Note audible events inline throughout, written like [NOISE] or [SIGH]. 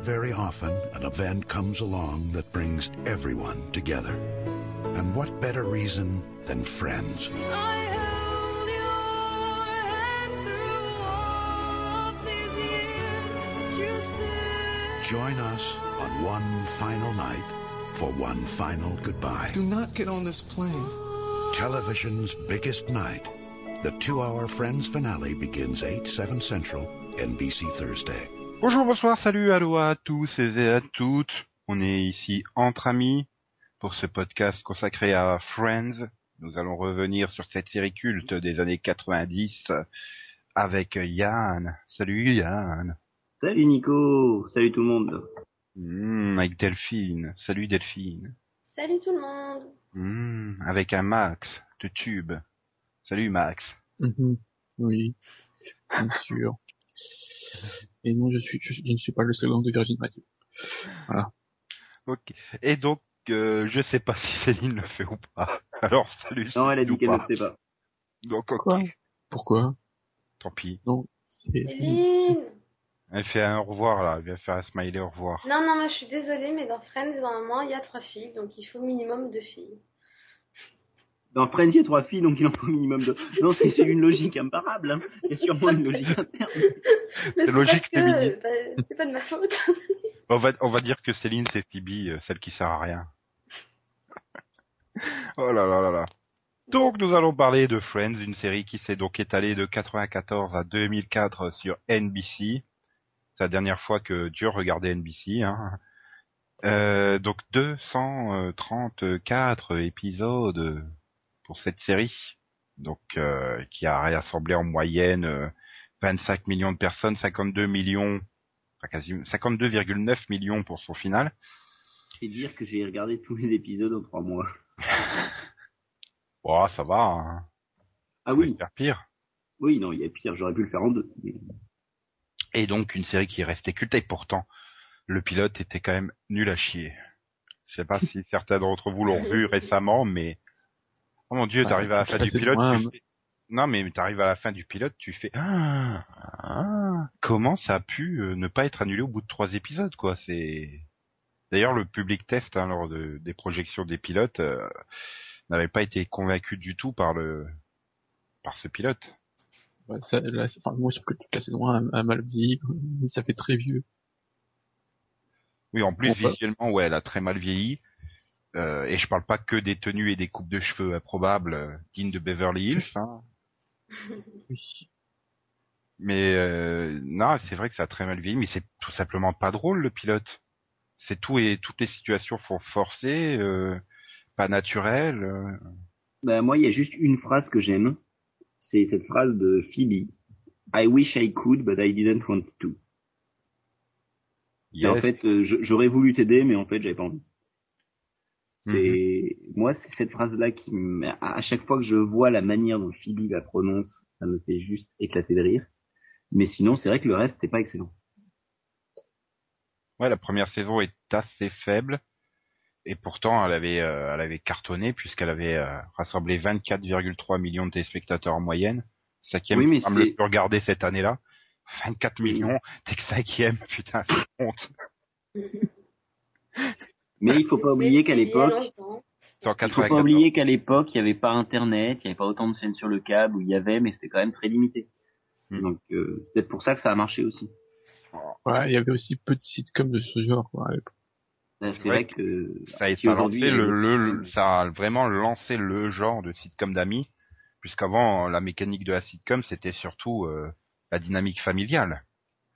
It's not very often an event comes along that brings everyone together. And what better reason than friends? I held your hand through all these years. You Join us on one final night for one final goodbye. Do not get on this plane. Television's biggest night. The two-hour Friends finale begins 8, 7 Central, NBC Thursday. Bonjour, bonsoir, salut, aloha à tous et à toutes. On est ici entre amis pour ce podcast consacré à Friends. Nous allons revenir sur cette série culte des années 90 avec Yann. Salut Yann. Salut Nico, salut tout le monde. Hmm, avec Delphine. Salut Delphine. Salut tout le monde. Hmm, avec un Max de Tube. Salut Max. Mhm. Oui, bien sûr. Et non, je suis, je, je ne suis pas le second de Virgin Radio. Ok. Et donc, euh, je sais pas [LAUGHS] si Céline le fait ou pas. Alors salut. Non, elle a dit qu'elle ne sait pas. Donc ok. Quoi? Pourquoi? Tant pis. Céline Elle fait un au revoir là. Elle vient faire un smiley au revoir. Non, non, moi je suis désolée, mais dans Friends, normalement, il y a trois filles, donc il faut minimum deux filles. Dans Friends, il y a trois filles, donc il en faut au minimum deux. Non, c'est c'est une logique imparable. Hein. Il y a sûrement une logique interne. C'est logique, bah, c'est pas de ma faute. [LAUGHS] On va, on va dire que Céline c'est Phoebe, euh, celle qui sert à rien. oh là là là là. Donc nous allons parler de Friends, une série qui s'est donc étalée de 94 à 2004 sur NBC. C'est la dernière fois que Dieu regardait NBC. Hein. Euh, donc 234 épisodes pour cette série, donc euh, qui a rassemblé en moyenne euh, 25 millions de personnes, 52 millions enfin quasiment 52,9 millions pour son final. C'est dire que j'ai regardé tous les épisodes en trois mois. [LAUGHS] Oh, ça va, hein. Ah oui, faire pire. oui, non, il y a pire, j'aurais pu le faire en deux. mais- Et donc une série qui est restée culte et pourtant le pilote était quand même nul à chier. Je sais pas si [LAUGHS] certains d'entre vous l'ont vu récemment, mais oh mon dieu, Ouais, t'arrives à la fin du pilote, tu fais- non mais t'arrives à la fin du pilote, tu fais ah, ah, comment ça a pu euh, ne pas être annulé au bout de trois épisodes quoi C'est d'ailleurs le public test hein, lors de- des projections des pilotes euh, n'avait pas été convaincu du tout par le par ce pilote. Ouais, ça, là, c'est- enfin, moi, je trouve que toute la saison 1 a, mal vieilli, ça fait très vieux. Oui, en plus Bon, bah. visuellement, ouais, elle a très mal vieilli. Euh, et je parle pas que des tenues et des coupes de cheveux improbables euh, dignes de Beverly Hills, hein. [LAUGHS] Oui. Mais euh, non, c'est vrai que ça a très mal vieilli, mais c'est tout simplement pas drôle le pilote. C'est tout et toutes les situations font forcer, euh, pas naturelles. euh. Bah, moi, il y a juste une phrase que j'aime. C'est cette phrase de Phoebe. I wish I could, but I didn't want to. Et en fait, j'aurais voulu t'aider, mais en fait, j'avais pas envie. Mhm. C'est moi, c'est cette phrase-là qui, me- à chaque fois que je vois la manière dont Phoebe la prononce, ça me fait juste éclater de rire. Mais sinon, c'est vrai que le reste, c'était pas excellent. Ouais, la première saison est assez faible. Et pourtant, elle avait, euh, elle avait cartonné puisqu'elle avait euh, rassemblé 24,3 millions de téléspectateurs en moyenne. Cinquième Oui, mais programme le plus regardé cette année-là. 24 millions, t'es que cinquième, putain, c'est honte. [LAUGHS] Mais il faut pas oublier qu'à l'époque, il faut pas 94. oublier qu'à l'époque, il y avait pas Internet, il y avait pas autant de chaînes sur le câble où il y avait, mais c'était quand même très limité. Hmm. Donc, euh, c'est peut-être pour ça que ça a marché aussi. Ouais, il y avait aussi peu de sitcoms de ce genre, quoi. à l'époque. C'est vrai vrai que Ça a, si lancé le, le- le- ça a vraiment lancé le genre de sitcom d'amis, puisqu'avant la mécanique de la sitcom c'était surtout euh, la dynamique familiale.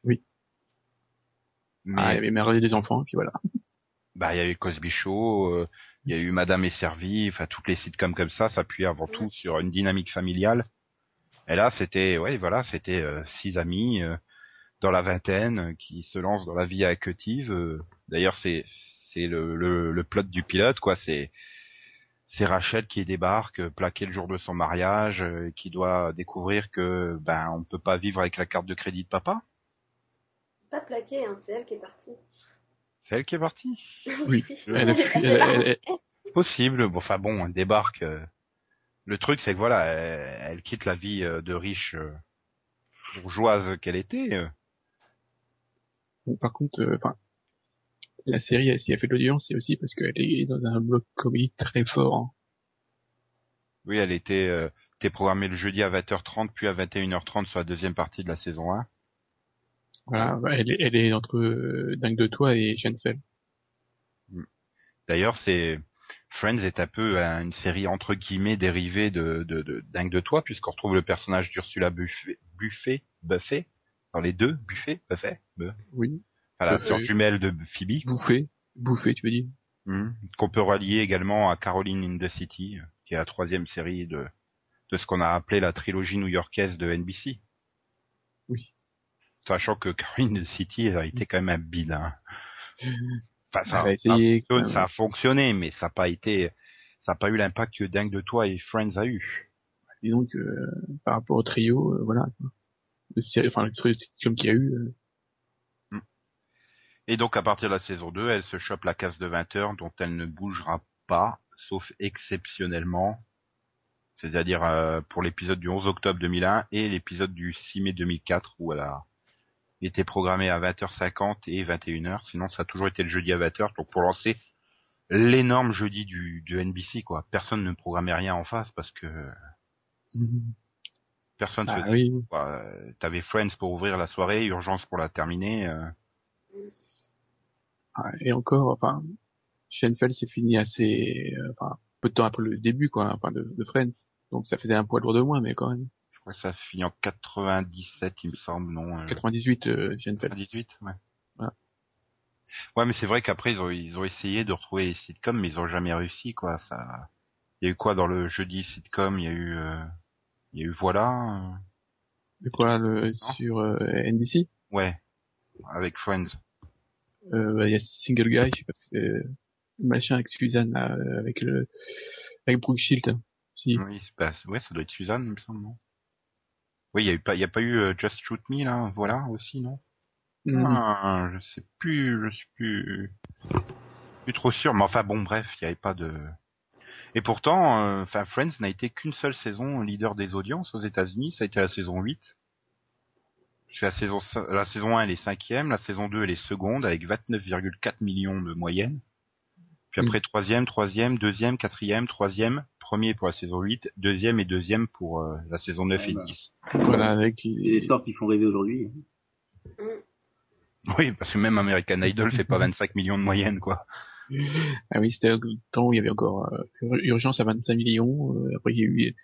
Oui. Mais Ah, il y avait Mère et des enfants, et puis voilà. Bah il y a eu Cosby Show, euh, il y a eu Madame est servie, enfin toutes les sitcoms comme ça s'appuyaient avant tout sur une dynamique familiale. Et là c'était ouais voilà c'était euh, six amis euh, dans la vingtaine qui se lancent dans la vie active. euh. D'ailleurs c'est c'est le, le le plot du pilote quoi c'est c'est Rachel qui débarque plaquée le jour de son mariage euh, qui doit découvrir que ben on peut pas vivre avec la carte de crédit de papa. Pas plaqué, hein, c'est elle qui est partie. C'est elle qui est partie. [LAUGHS] Oui. Elle, est elle- elle- elle- Possible. Bon, enfin bon, elle débarque. euh. Le truc, c'est que voilà, elle, elle quitte la vie euh, de riche euh, bourgeoise qu'elle était. euh. Bon, par contre, euh, enfin, la série, elle, si elle fait de l'audience, c'est aussi parce qu'elle est dans un bloc comédie très fort. hein. Oui, elle était, euh, était programmée le jeudi à 20h30, puis à 21h30 sur la deuxième partie de la saison 1. Voilà, bah, elle, est, elle est entre euh, Dingue de toi et Seinfeld. D'ailleurs, c'est Friends est un peu euh, une série entre guillemets dérivée de, de, de Dingue de toi, puisqu'on retrouve le personnage d'Ursula Buffet, Buffet, Buffet, dans les deux, Buffet, Buffet, Bu- Oui. Buffet. sœur jumelle de Phoebe, Bouffé. Bouffé, tu veux dire. Mhm. qu'on peut relier également à Caroline in the City, qui est la troisième série de, de ce qu'on a appelé la trilogie new-yorkaise de NBC. Oui. Sachant que the City a été quand même un bide. hein. Enfin, ça, ça, a fonctionné, mais ça n'a pas été, ça n'a pas eu l'impact que Dingue de toi et Friends a eu. Disons que euh, par rapport au trio, euh, voilà. Le série, enfin, le trio sitcom qu'il y a eu, euh, Et donc à partir de la saison 2, elle se chope la case de 20 heures dont elle ne bougera pas, sauf exceptionnellement. C'est-à-dire euh, pour l'épisode du 11 octobre 2001 et l'épisode du 6 mai 2004 où elle a été programmée à 20h50 et 21h. Sinon ça a toujours été le jeudi à 20h. Donc pour lancer l'énorme jeudi du, du NBC quoi. Personne ne programmait rien en face parce que personne ah faisait oui, quoi. T'avais Friends pour ouvrir la soirée, Urgence pour la terminer. euh. Ah, et encore, enfin, Seinfeld s'est fini assez, euh, enfin, peu de temps après le début, quoi, enfin, de, de Friends. Donc ça faisait un poids lourd de moins, mais quand même. Je crois que ça finit en 97, il me semble, non euh, 98, euh, Seinfeld. 98, ouais. Voilà. Ouais, mais c'est vrai qu'après ils ont ils ont essayé de retrouver les sitcoms, mais ils ont jamais réussi, quoi. Ça, il y a eu quoi dans le jeudi sitcom? Il y a eu, euh, il y a eu voilà, euh, De quoi, le, sur euh, NBC ouais, avec Friends. Euh, bah, Il y a Single Guy, je sais pas si c'est euh, le machin avec Suzanne, là, euh, avec le, avec Brooke Shield. Si. Oui, pas, ouais, ça doit être Suzanne, il me semble, non? Oui, il y a eu pas, il y a pas eu euh, Just Shoot Me là, voilà aussi, non? Mhm. Ah, je sais plus, je suis plus, plus trop sûr, mais enfin bon, bref, il n'y avait pas de. Et pourtant, euh, enfin, Friends n'a été qu'une seule saison leader des audiences aux États-Unis, ça a été la saison 8. Parce que La saison, la saison 1, elle est cinquième, la saison 2, elle est seconde, avec 29,4 millions de moyenne. Puis après, troisième, troisième, deuxième, quatrième, troisième, premier pour la saison 8, deuxième et deuxième pour euh, la saison 9 et Ah bah. 10. Voilà, avec les... histoires qui font rêver aujourd'hui. Oui, parce que même American Idol fait pas 25 millions de moyenne, quoi. Ah oui, c'était le temps où il y avait encore euh, Ur- Urgence à 25 millions. euh, après, il y a eu...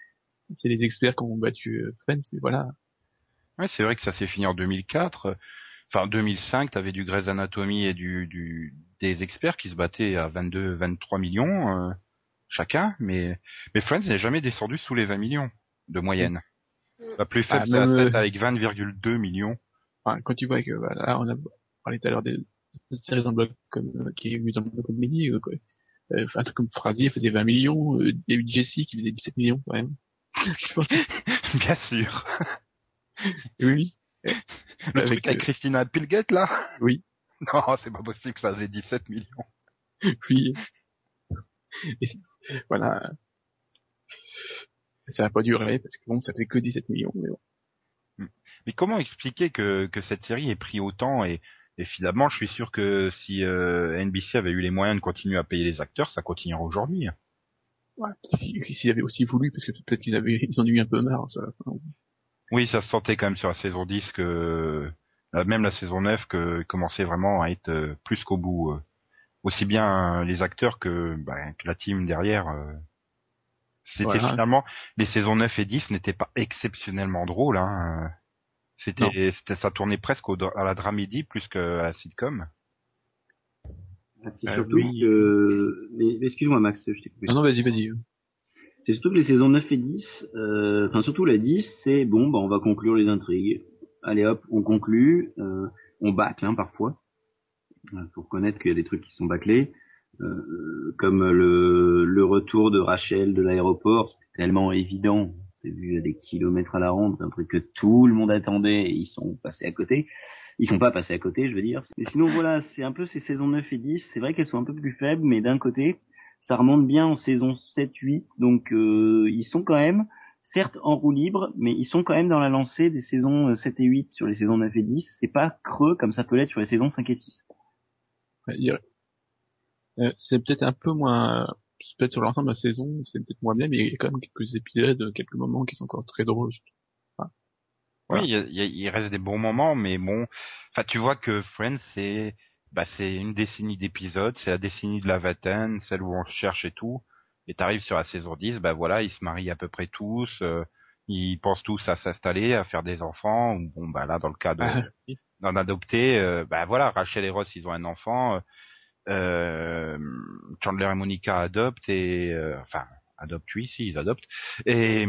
C'est les experts qui ont battu euh, Friends, mais voilà. Ouais, c'est vrai que ça s'est fini en 2004. Enfin, en 2005, t'avais du Grey's Anatomy et du, du des experts qui se battaient à 22, 23 millions euh, chacun, mais mais Friends n'est jamais descendu sous les 20 millions de moyenne. Mm. La plus faible, Ah, c'est la même, fête euh, avec 20,2 millions. Enfin, quand tu vois que voilà, on a parlé tout à l'heure des, des séries dans le bloc comme euh, qui est le bloc comédie, euh, quoi. Euh, un truc comme Frasier faisait 20 millions, euh, David Jesse qui faisait 17 millions quand même. [LAUGHS] Bien sûr. oui. Le Avec, truc avec euh, Christina Applegate, là? Oui. Non, c'est pas possible que ça faisait 17 millions. Et voilà. Ça n'a pas duré parce que bon, ça fait que 17 millions, mais bon. Mais comment expliquer que, que cette série ait pris autant et, et finalement, je suis sûr que si euh, NBC avait eu les moyens de continuer à payer les acteurs, ça continuera aujourd'hui. Ouais. Si- S'ils avaient aussi voulu, parce que peut-être qu'ils avaient, ils en ont eu un peu marre, ça. Oui, ça se sentait quand même sur la saison 10 que euh, même la saison 9 que commençait vraiment à être euh, plus qu'au bout. Aussi bien euh, les acteurs que, bah, que la team derrière. euh. C'était Voilà. finalement les saisons 9 et 10 n'étaient pas exceptionnellement drôles. Hein. euh. C'était, c'était ça tournait presque au à la dramédie plus qu'à la sitcom. Ah, C'est Euh, surtout oui. que... Mais, mais excuse-moi Max, je t'ai coupé. Non, non, vas-y, vas-y. C'est surtout que les saisons 9 et 10, euh, enfin surtout la 10, c'est bon, bah on va conclure les intrigues. Allez hop, on conclut, euh, on bâcle hein, parfois. Il faut reconnaître qu'il y a des trucs qui sont bâclés, euh, comme le, le retour de Rachel de l'aéroport, c'est tellement évident, c'est vu à des kilomètres à la ronde, c'est un truc que tout le monde attendait et ils sont passés à côté. Ils sont pas passés à côté, je veux dire. Mais sinon voilà, c'est un peu ces saisons 9 et 10, c'est vrai qu'elles sont un peu plus faibles, mais d'un côté, ça remonte bien en saison 7-8, donc euh, ils sont quand même, certes en roue libre, mais ils sont quand même dans la lancée des saisons euh, 7 et 8 sur les saisons 9 et 10. C'est pas creux comme ça peut l'être sur les saisons 5 et 6. Ouais, il y a- Euh, c'est peut-être un peu moins, c'est peut-être sur l'ensemble de la saison, c'est peut-être moins bien, mais il y a quand même quelques épisodes, quelques moments qui sont encore très drôles. Oui, il, y a- il y a- il reste des bons moments, mais bon, enfin, tu vois que Friends, c'est, bah, c'est une décennie d'épisodes, c'est la décennie de la vingtaine, celle où on cherche et tout. Et t'arrives sur la saison 10, bah voilà, ils se marient à peu près tous, euh, ils pensent tous à s'installer, à faire des enfants, ou bon, bah là, dans le cas de, Ah, [LAUGHS] adopter, euh, bah voilà, Rachel et Ross, ils ont un enfant, euh, euh, Chandler et Monica adoptent et, euh, enfin, adoptent, oui, si, ils adoptent. Et,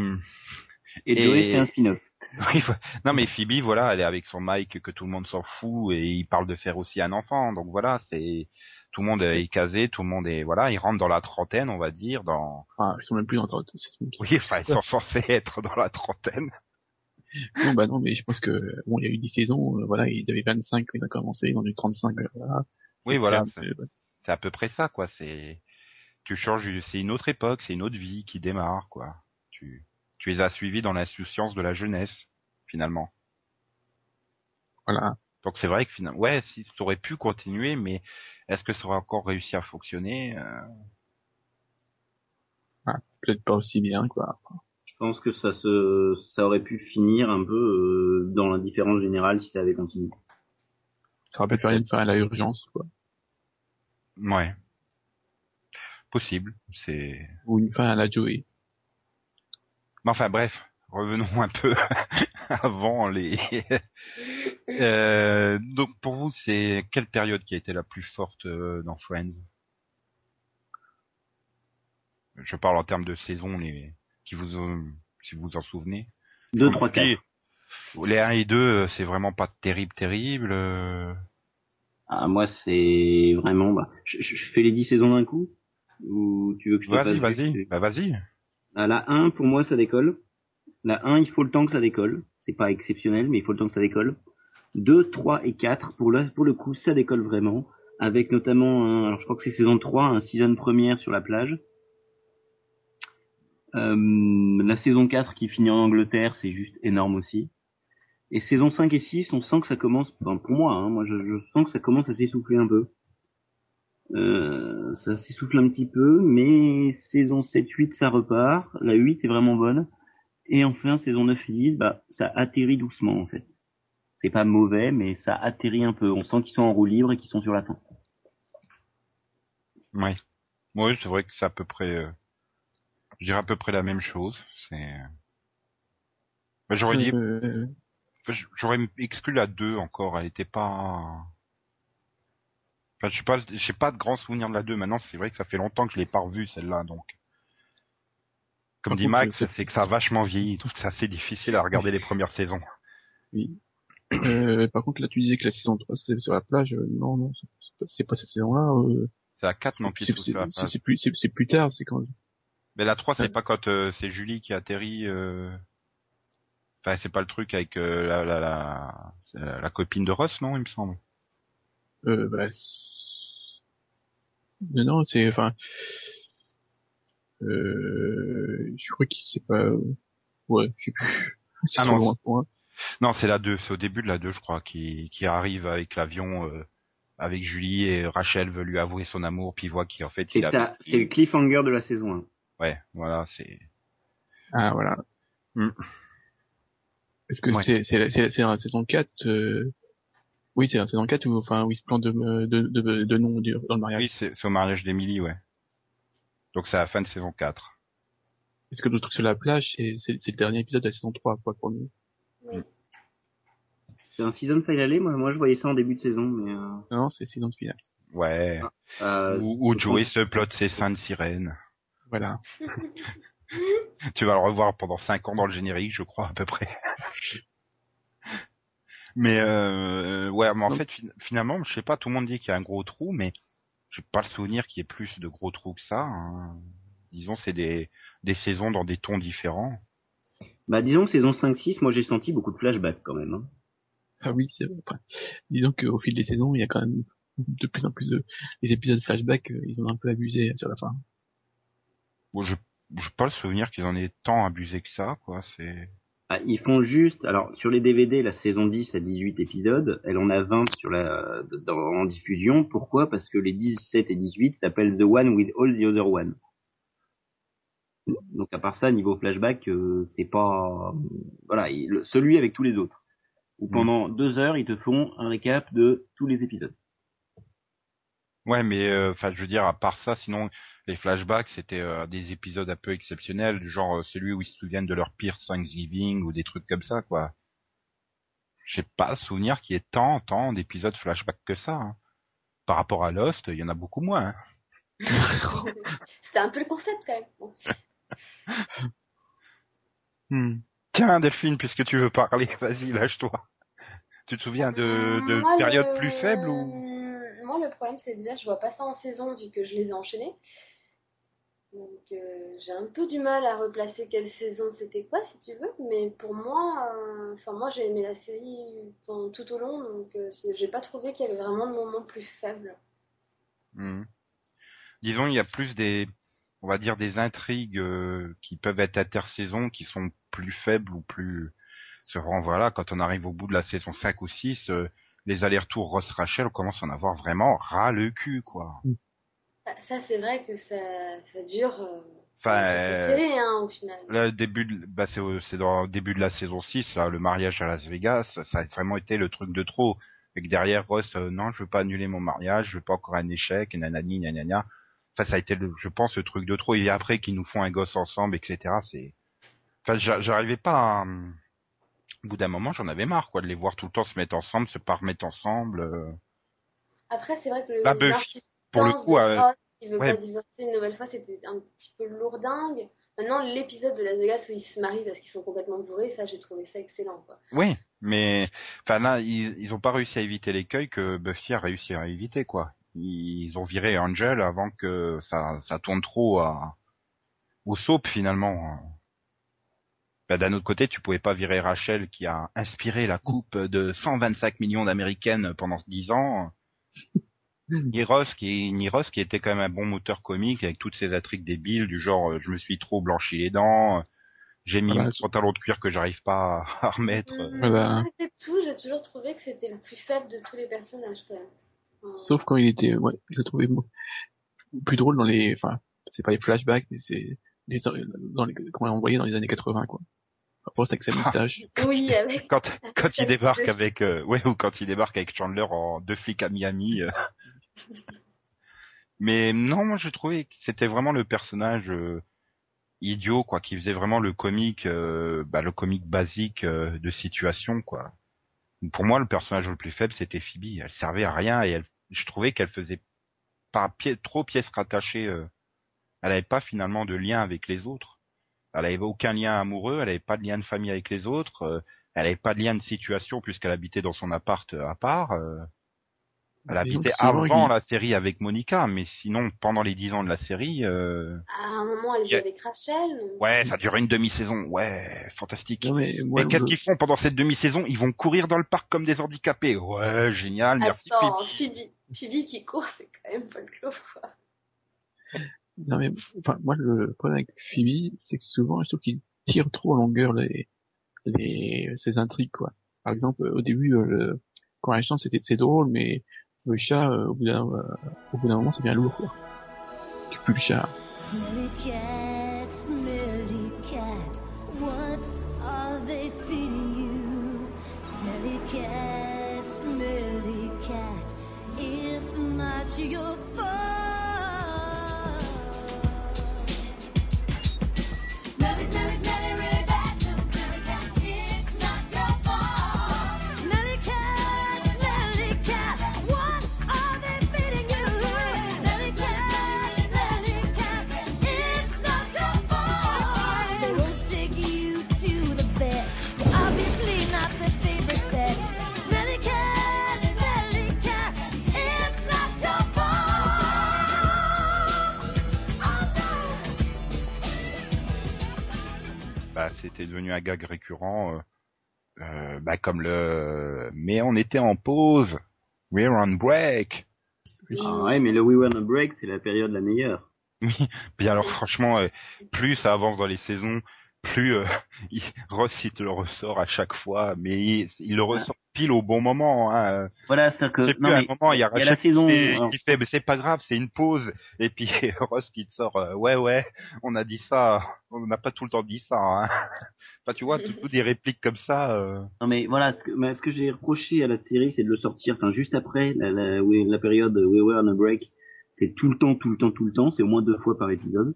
Et, c'est un spin-off. [LAUGHS] oui, non mais Phoebe, voilà, elle est avec son Mike que tout le monde s'en fout et il parle de faire aussi un enfant. Donc voilà, c'est tout le monde est casé, tout le monde est voilà, ils rentrent dans la trentaine, on va dire, dans Enfin, ils sont même plus dans le c'est- oui, enfin ils sont censés être dans la trentaine. Non, bah non, mais je pense que, bon, il y a eu 10 saisons, euh, voilà, ils avaient 25 quand ils ont commencé, ils en ont eu 35, euh, voilà. Oui, voilà, C'est à peu près ça quoi. C'est tu changes, c'est une autre époque, c'est une autre vie qui démarre quoi. Tu tu les as suivis dans l'insouciance de la jeunesse finalement. voilà. Donc c'est vrai que finalement, ouais, si ça aurait pu continuer, mais est-ce que ça aurait encore réussi à fonctionner euh, Peut-être pas aussi bien, quoi. Je pense que ça se, ça aurait pu finir un peu euh, dans l'indifférence générale si ça avait continué. Ça aurait peut-être rien de faire à la urgence, quoi. Ouais. Possible. C'est. Ou une fin à la Joey. Mais enfin bref, revenons un peu [LAUGHS] avant les. [LAUGHS] Euh, donc pour vous, c'est quelle période qui a été la plus forte euh, dans Friends? Je parle en termes de saison, les qui vous, ont- si vous vous en souvenez. 2, 3, 4. Et Les 1 et 2, c'est vraiment pas terrible, terrible. euh, Ah, moi, c'est vraiment... Bah, je, fais les 10 saisons d'un coup? Ou tu veux que je te Vas-y, vas-y, bah vas-y. Ah, La 1, pour moi, ça décolle. La 1, il faut le temps que ça décolle. Pas exceptionnel, mais il faut le temps que ça décolle. 2, 3 et 4, pour le, pour le coup, ça décolle vraiment. Avec notamment, je crois que c'est saison 3, un season première sur la plage. Euh, la saison 4 qui finit en Angleterre, c'est juste énorme aussi. Et saison 5 et 6, on sent que ça commence, enfin, pour moi, hein, moi je, sens que ça commence à s'essouffler un peu. Euh, ça s'essouffle un petit peu, mais saison 7, 8, ça repart. La 8 est vraiment bonne. Et enfin, saison 9 et 10, bah, ça atterrit doucement, en fait. C'est pas mauvais, mais ça atterrit un peu. On sent qu'ils sont en roue libre et qu'ils sont sur la fin. Oui. Oui, c'est vrai que c'est à peu près, euh, je dirais à peu près la même chose. C'est. Bah, j'aurais dit, Euh, j'aurais exclu la 2 encore. Elle était pas. Enfin, je sais pas, j'ai pas de grands souvenirs de la 2. Maintenant, c'est vrai que ça fait longtemps que je l'ai pas revue celle-là, donc. Comme dit [LAUGHS] Max, c'est- que ça a vachement vieilli, donc c'est assez difficile à regarder les premières saisons. oui. [CLEARS THROAT] Euh, par contre, là, tu disais que la saison 3, c'était sur la plage. Euh, non, non, c'est pas, cette saison-là. Euh, C'est la 4 non c'est plus, c'est plus tard, c'est quand Mais la 3, c'est Ouais. pas quand euh, c'est Julie qui atterrit. Euh... Enfin, c'est pas le truc avec euh, la, la, la, la, copine de Ross, non, il me semble. Euh, bah, non, c'est, enfin, euh, je crois qu'il c'est pas, ouais, je sais plus. C'est Ah non, loin pour. Non, c'est la 2, c'est au début de la 2, je crois, qui, qui arrive avec l'avion euh, avec Julie et Rachel veut lui avouer son amour, puis il voit qu'en fait C'est il a... ta- c'est le cliffhanger de la saison 1. Ouais, voilà, c'est... Ah, voilà. Hmm. Est-ce que Ouais. c'est, c'est, c'est, c'est la saison 4, euh... oui, c'est la saison 4 où, enfin, où il se plante de, de, de, de nom du- dans le mariage. Oui, c'est c'est au mariage d'Emily, ouais. Donc c'est à la fin de saison 4. Est-ce que le truc sur la plage, c'est, c'est, c'est le dernier épisode de la saison 3, pas le premier? Oui. C'est un season finale, moi, moi je voyais ça en début de saison, mais... Euh, Non, c'est saison finale. Ouais. euh, Où, où Joey se plotte ses seins de sirène. Voilà. [LAUGHS] Tu vas le revoir pendant 5 ans dans le générique, je crois, à peu près. [LAUGHS] mais euh, ouais, mais en Non. fait, fin- finalement, je sais pas, tout le monde dit qu'il y a un gros trou, mais j'ai pas le souvenir qu'il y ait plus de gros trous que ça. hein. Disons, c'est des, des saisons dans des tons différents. Bah disons que saison 5-6, moi j'ai senti beaucoup de flashbacks quand même. Hein. Ah oui, c'est vrai. Enfin, disons qu'au fil des saisons, il y a quand même de plus en plus de, les épisodes flashback, euh, ils ont un peu abusé sur la fin. Bon, je, j'ai pas le souvenir qu'ils en aient tant abusé que ça, quoi. C'est. Ah, ils font juste, alors sur les DVD, la saison 10 a 18 épisodes, elle en a 20 sur la, dans, en diffusion. Pourquoi? Parce que les 17 et 18 s'appellent The One with All the Other One. Donc à part ça, niveau flashback, euh, c'est pas, voilà, il- celui avec tous les autres. Où pendant deux heures, ils te font un récap de tous les épisodes. Ouais, mais euh, enfin, je veux dire, à part ça, sinon les flashbacks, c'était euh, des épisodes un peu exceptionnels, du genre euh, celui où ils se souviennent de leur pire Thanksgiving ou des trucs comme ça, quoi. J'ai pas le souvenir qu'il y ait tant, tant d'épisodes flashback que ça. hein. Par rapport à Lost, il y en a beaucoup moins. hein. [LAUGHS] C'était un peu le concept quand même. [LAUGHS] Hmm. Tiens, Delphine, puisque tu veux parler, [LAUGHS] vas-y, lâche-toi. Tu te souviens de, de Moi, périodes le- plus faibles ou? Moi, le problème, c'est déjà, je vois pas ça en saison vu que je les ai enchaînés. Donc, euh, j'ai un peu du mal à replacer quelle saison c'était quoi, si tu veux. Mais pour moi, euh, enfin, moi, j'ai aimé la série pendant- tout au long, donc euh, j'ai pas trouvé qu'il y avait vraiment de moments plus faibles. Hmm. Disons, il y a plus des, on va dire, des intrigues euh, qui peuvent être intersaisons, qui sont plus faibles ou plus... Vraiment, voilà, quand on arrive au bout de la saison 5 ou 6, euh, les allers-retours Ross-Rachel, on commence à en avoir vraiment ras le cul, quoi. Ah, Ça, c'est vrai que ça, ça dure. euh, Enfin, euh, séries, hein, au final. Là, le début, de, bah, c'est, au- c'est dans le début de la saison 6, là, le mariage à Las Vegas, ça a vraiment été le truc de trop. Et que derrière, Ross, euh, non, je veux pas annuler mon mariage, je veux pas encore un échec, et nanani, nanana. Enfin, ça a été, le, je pense, le truc de trop. Et après, qu'ils nous font un gosse ensemble, etc., c'est... Enfin, j'a- j'arrivais pas à... Au bout d'un moment, j'en avais marre, quoi, de les voir tout le temps se mettre ensemble, se pas remettre ensemble. Après, c'est vrai que le Buffy, narcissisme pour le coup, euh, Qui veut ouais. pas divorcer une nouvelle fois, c'était un petit peu lourdingue. Maintenant, l'épisode de Las Vegas où ils se marient parce qu'ils sont complètement bourrés, ça, j'ai trouvé ça excellent, quoi. Oui, mais enfin là, ils, ils ont pas réussi à éviter l'écueil que Buffy a réussi à éviter, quoi. Ils ont viré Angel avant que ça, ça tourne trop à, au soap finalement. Ben, D'un autre côté, tu pouvais pas virer Rachel qui a inspiré la coupe de 125 millions d'américaines pendant 10 ans. Ni Ross qui, qui était quand même un bon moteur comique avec toutes ces intrigues débiles du genre euh, je me suis trop blanchi les dents, euh, j'ai mis Voilà, mon pantalon de cuir que j'arrive pas à [LAUGHS] remettre. Voilà. Malgré tout, j'ai toujours trouvé que c'était le plus faible de tous les personnages, quand même. Sauf quand il était, ouais, je plus drôle dans les, enfin, c'est pas les flashbacks, mais c'est les, dans les, comment on voyait dans les années 80, quoi. Avec sa moustache. Oui, [LAUGHS] avec. quand quand il débarque avec euh, ouais ou quand il débarque avec Chandler en deux flics à Miami. euh. Mais non, moi je trouvais que c'était vraiment le personnage euh, idiot quoi, qui faisait vraiment le comique, euh, bah, le comique basique euh, de situation quoi. Pour moi, le personnage le plus faible c'était Phoebe. Elle servait à rien et je trouvais qu'elle faisait trop pièce rattachée. Elle avait pas finalement de lien avec les autres. Elle avait aucun lien amoureux, elle avait pas de lien de famille avec les autres. elle avait pas de lien de situation puisqu'elle habitait dans son appart à part. Elle habitait avant la série avec Monica, mais sinon pendant les dix ans de la série, euh, À un moment, elle joue avec Rachel. ouais, ça durait une demi-saison. Ouais, fantastique. Non, mais Et qu'est-ce qu'ils font pendant cette demi-saison? Ils vont courir dans le parc comme des handicapés. Ouais, génial, merci. Attends, Phoebe. Phoebe, qui court, c'est quand même pas le clos, quoi. Non mais enfin moi le problème avec Phoebe c'est que souvent je trouve qu'il tire trop en longueur les les ses intrigues quoi. Par exemple au début euh, le quand elle chante c'était c'est drôle mais le chat euh, au bout d'un euh, au bout d'un moment c'est bien lourd quoi. Tu pues le chat. Smelly cat, smelly cat, what are they feeding you? Smelly cat, smelly cat, it's not your fault. C'était devenu un gag récurrent, euh, euh, bah, comme le. Mais on était en pause. We're on break. Ah ouais, mais le We Were on a Break, c'est la période la meilleure. [LAUGHS] Oui. Puis alors franchement, euh, plus ça avance dans les saisons, plus euh, [LAUGHS] il, Ross il te le ressort à chaque fois, mais il, il le ressort pile au bon moment. Hein. Voilà, c'est-à-dire Je sais que plus, non à un mais moment, il y a il y a la saison. qui, alors, qui fait, mais c'est pas grave, c'est une pause. Et puis [LAUGHS] Ross qui te sort, euh, ouais ouais, on a dit ça, on n'a pas tout le temps dit ça. Hein. [LAUGHS] Enfin, tu vois, tout, des répliques comme ça. euh, Non mais voilà, ce que, mais ce que j'ai reproché à la série, c'est de le sortir, enfin juste après la, la, oui, la période We Were on a Break. C'est tout le temps, tout le temps, tout le temps. C'est au moins deux fois par épisode.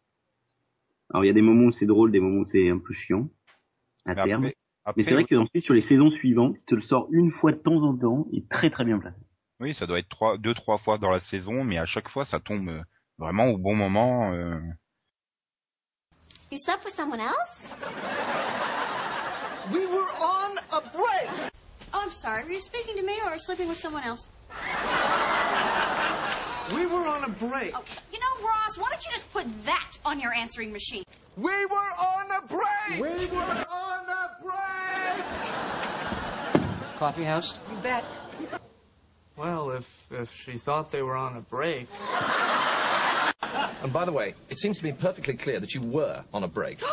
Alors il y a des moments où c'est drôle, des moments où c'est un peu chiant à mais terme. après, après, mais c'est vrai que ensuite sur les saisons suivantes, il te le sort une fois de temps en temps, est très très bien placé. oui, ça doit être trois, deux trois fois dans la saison, mais à chaque fois ça tombe euh, vraiment au bon moment. euh. You slept with someone else? We were on a break. Oh, I'm sorry. Were you speaking to me or sleeping with someone else? We were on a break. You know, Ross, why don't you just put that on your answering machine? We were on a break. We were on a break. Coffee house? You bet. Well, if if she thought they were on a break. And by the way, it seems to be perfectly clear that you were on a break. [GASPS]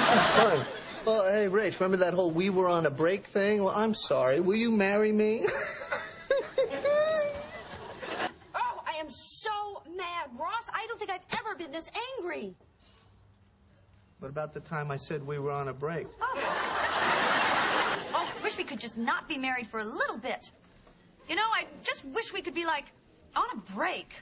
This is fun. Well, hey, Rach, remember that whole we were on a break thing? Well, I'm sorry. Will you marry me? [LAUGHS] Oh, I am so mad, Ross. I don't think I've ever been this angry. What about the time I said we were on a break? Oh, I wish we could just not be married for a little bit. You know, I just wish we could be like on a break.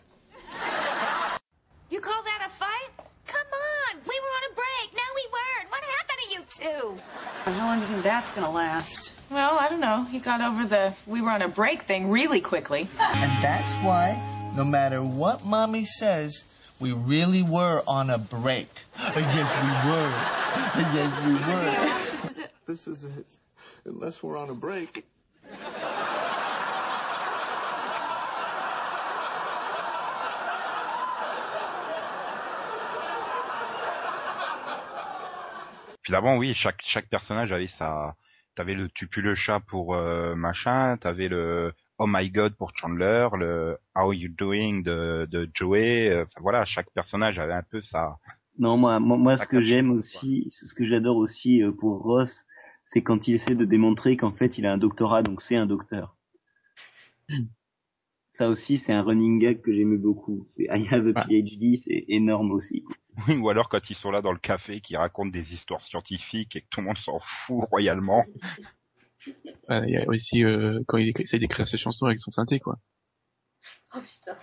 You call that a fight? Come on, we were on a break. Now we weren't. What happened to you two? How long do you think that's gonna last? Well, I don't know. He got over the we were on a break thing really quickly. And that's why, no matter what mommy says, we really were on a break. Yes, we were. Yes, we were. this is it. Unless we're on a break. Puis d'avant, oui, chaque chaque personnage avait sa. T'avais le tu pues le chat pour euh, machin, t'avais le Oh my God pour Chandler, le How you doing de de Joey. euh, Enfin voilà, chaque personnage avait un peu sa. Non, moi, moi, ce que j'aime aussi, ce que j'adore aussi euh, pour Ross, c'est quand il essaie de démontrer qu'en fait, il a un doctorat, donc c'est un docteur. Ça aussi, c'est un running gag que j'aimais beaucoup. C'est I have a Ouais. PhD, c'est énorme aussi. Oui, ou alors quand ils sont là dans le café, qui racontent des histoires scientifiques et que tout le monde s'en fout royalement. Euh, Il y a aussi euh, quand il écrit- essaie d'écrire ses chansons avec son synthé, quoi. Oh putain.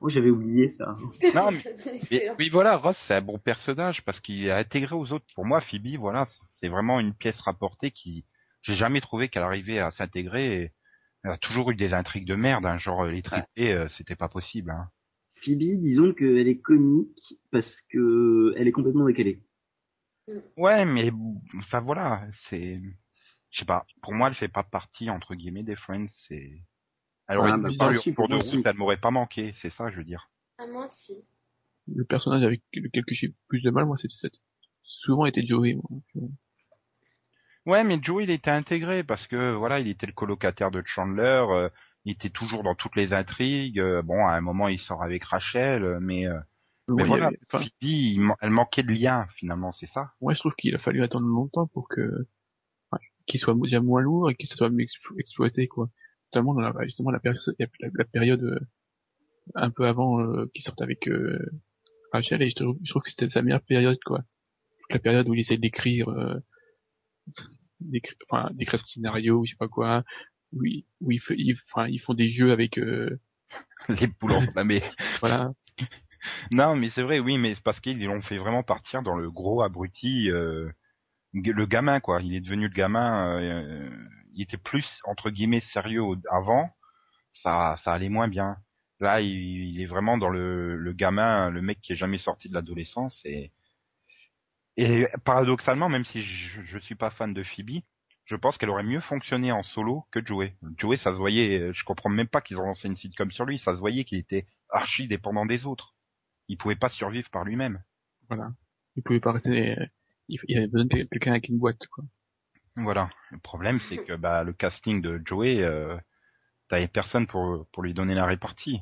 Oh, j'avais oublié ça. [LAUGHS] Non, mais- oui, voilà, Ross, c'est un bon personnage parce qu'il est intégré aux autres. Pour moi, Phoebe, voilà, c'est vraiment une pièce rapportée qui, j'ai jamais trouvé qu'elle arrivait à s'intégrer. et Elle a toujours eu des intrigues de merde, hein, genre les triplés, euh, c'était pas possible. Hein. Phoebe, disons qu'elle est comique parce que elle est complètement décalée. Ouais, mais enfin voilà, c'est, je sais pas. Pour moi, elle fait pas partie entre guillemets des Friends. C'est, elle aurait Ah, pu bah, de pour moi route, elle m'aurait pas manqué. C'est ça, je veux dire. Ah, moi aussi. Le personnage avec lequel que j'ai plus de mal, moi, c'était cette... souvent été Joey. Moi. Ouais, mais Joey, il était intégré parce que voilà, il était le colocataire de Chandler. euh, il était toujours dans toutes les intrigues. euh, bon, à un moment, il sort avec Rachel, euh, mais euh, mais voilà, avait- enfin, Phoebe, il man- elle manquait de lien finalement, c'est ça? moi, je trouve qu'il a fallu attendre longtemps pour que qu'il soit déjà moins lourd et qu'il soit mieux explo- exploité, quoi. Notamment dans la, justement la période, la, la période euh, un peu avant euh, qu'il sorte avec euh, Rachel et je trouve, je trouve que c'était sa meilleure période, quoi. La période où il essaie d'écrire, euh, d'écrire, enfin, d'écrire son scénario ou je sais pas quoi, où, il, où il enfin, ils font des jeux avec, euh, [LAUGHS] Les poules enflammées. [LAUGHS] voilà, non, mais c'est vrai, oui, mais c'est parce qu'ils l'ont fait vraiment partir dans le gros abruti, euh, le gamin quoi. Il est devenu le gamin. euh, il était plus entre guillemets sérieux avant. Ça, ça allait moins bien. Là, il, il est vraiment dans le, le gamin, le mec qui est jamais sorti de l'adolescence et et paradoxalement, même si je, je suis pas fan de Phoebe, je pense qu'elle aurait mieux fonctionné en solo que Joey. Joey, ça se voyait, euh, je comprends même pas qu'ils ont lancé une sitcom sur lui, ça se voyait qu'il était archi dépendant des autres. Il pouvait pas survivre par lui-même. voilà. Il pouvait pas rester, euh, il, avait besoin de quelqu'un avec une boîte, quoi. Voilà. Le problème, c'est que bah, le casting de Joey, euh, t'avais personne pour pour lui donner la répartie.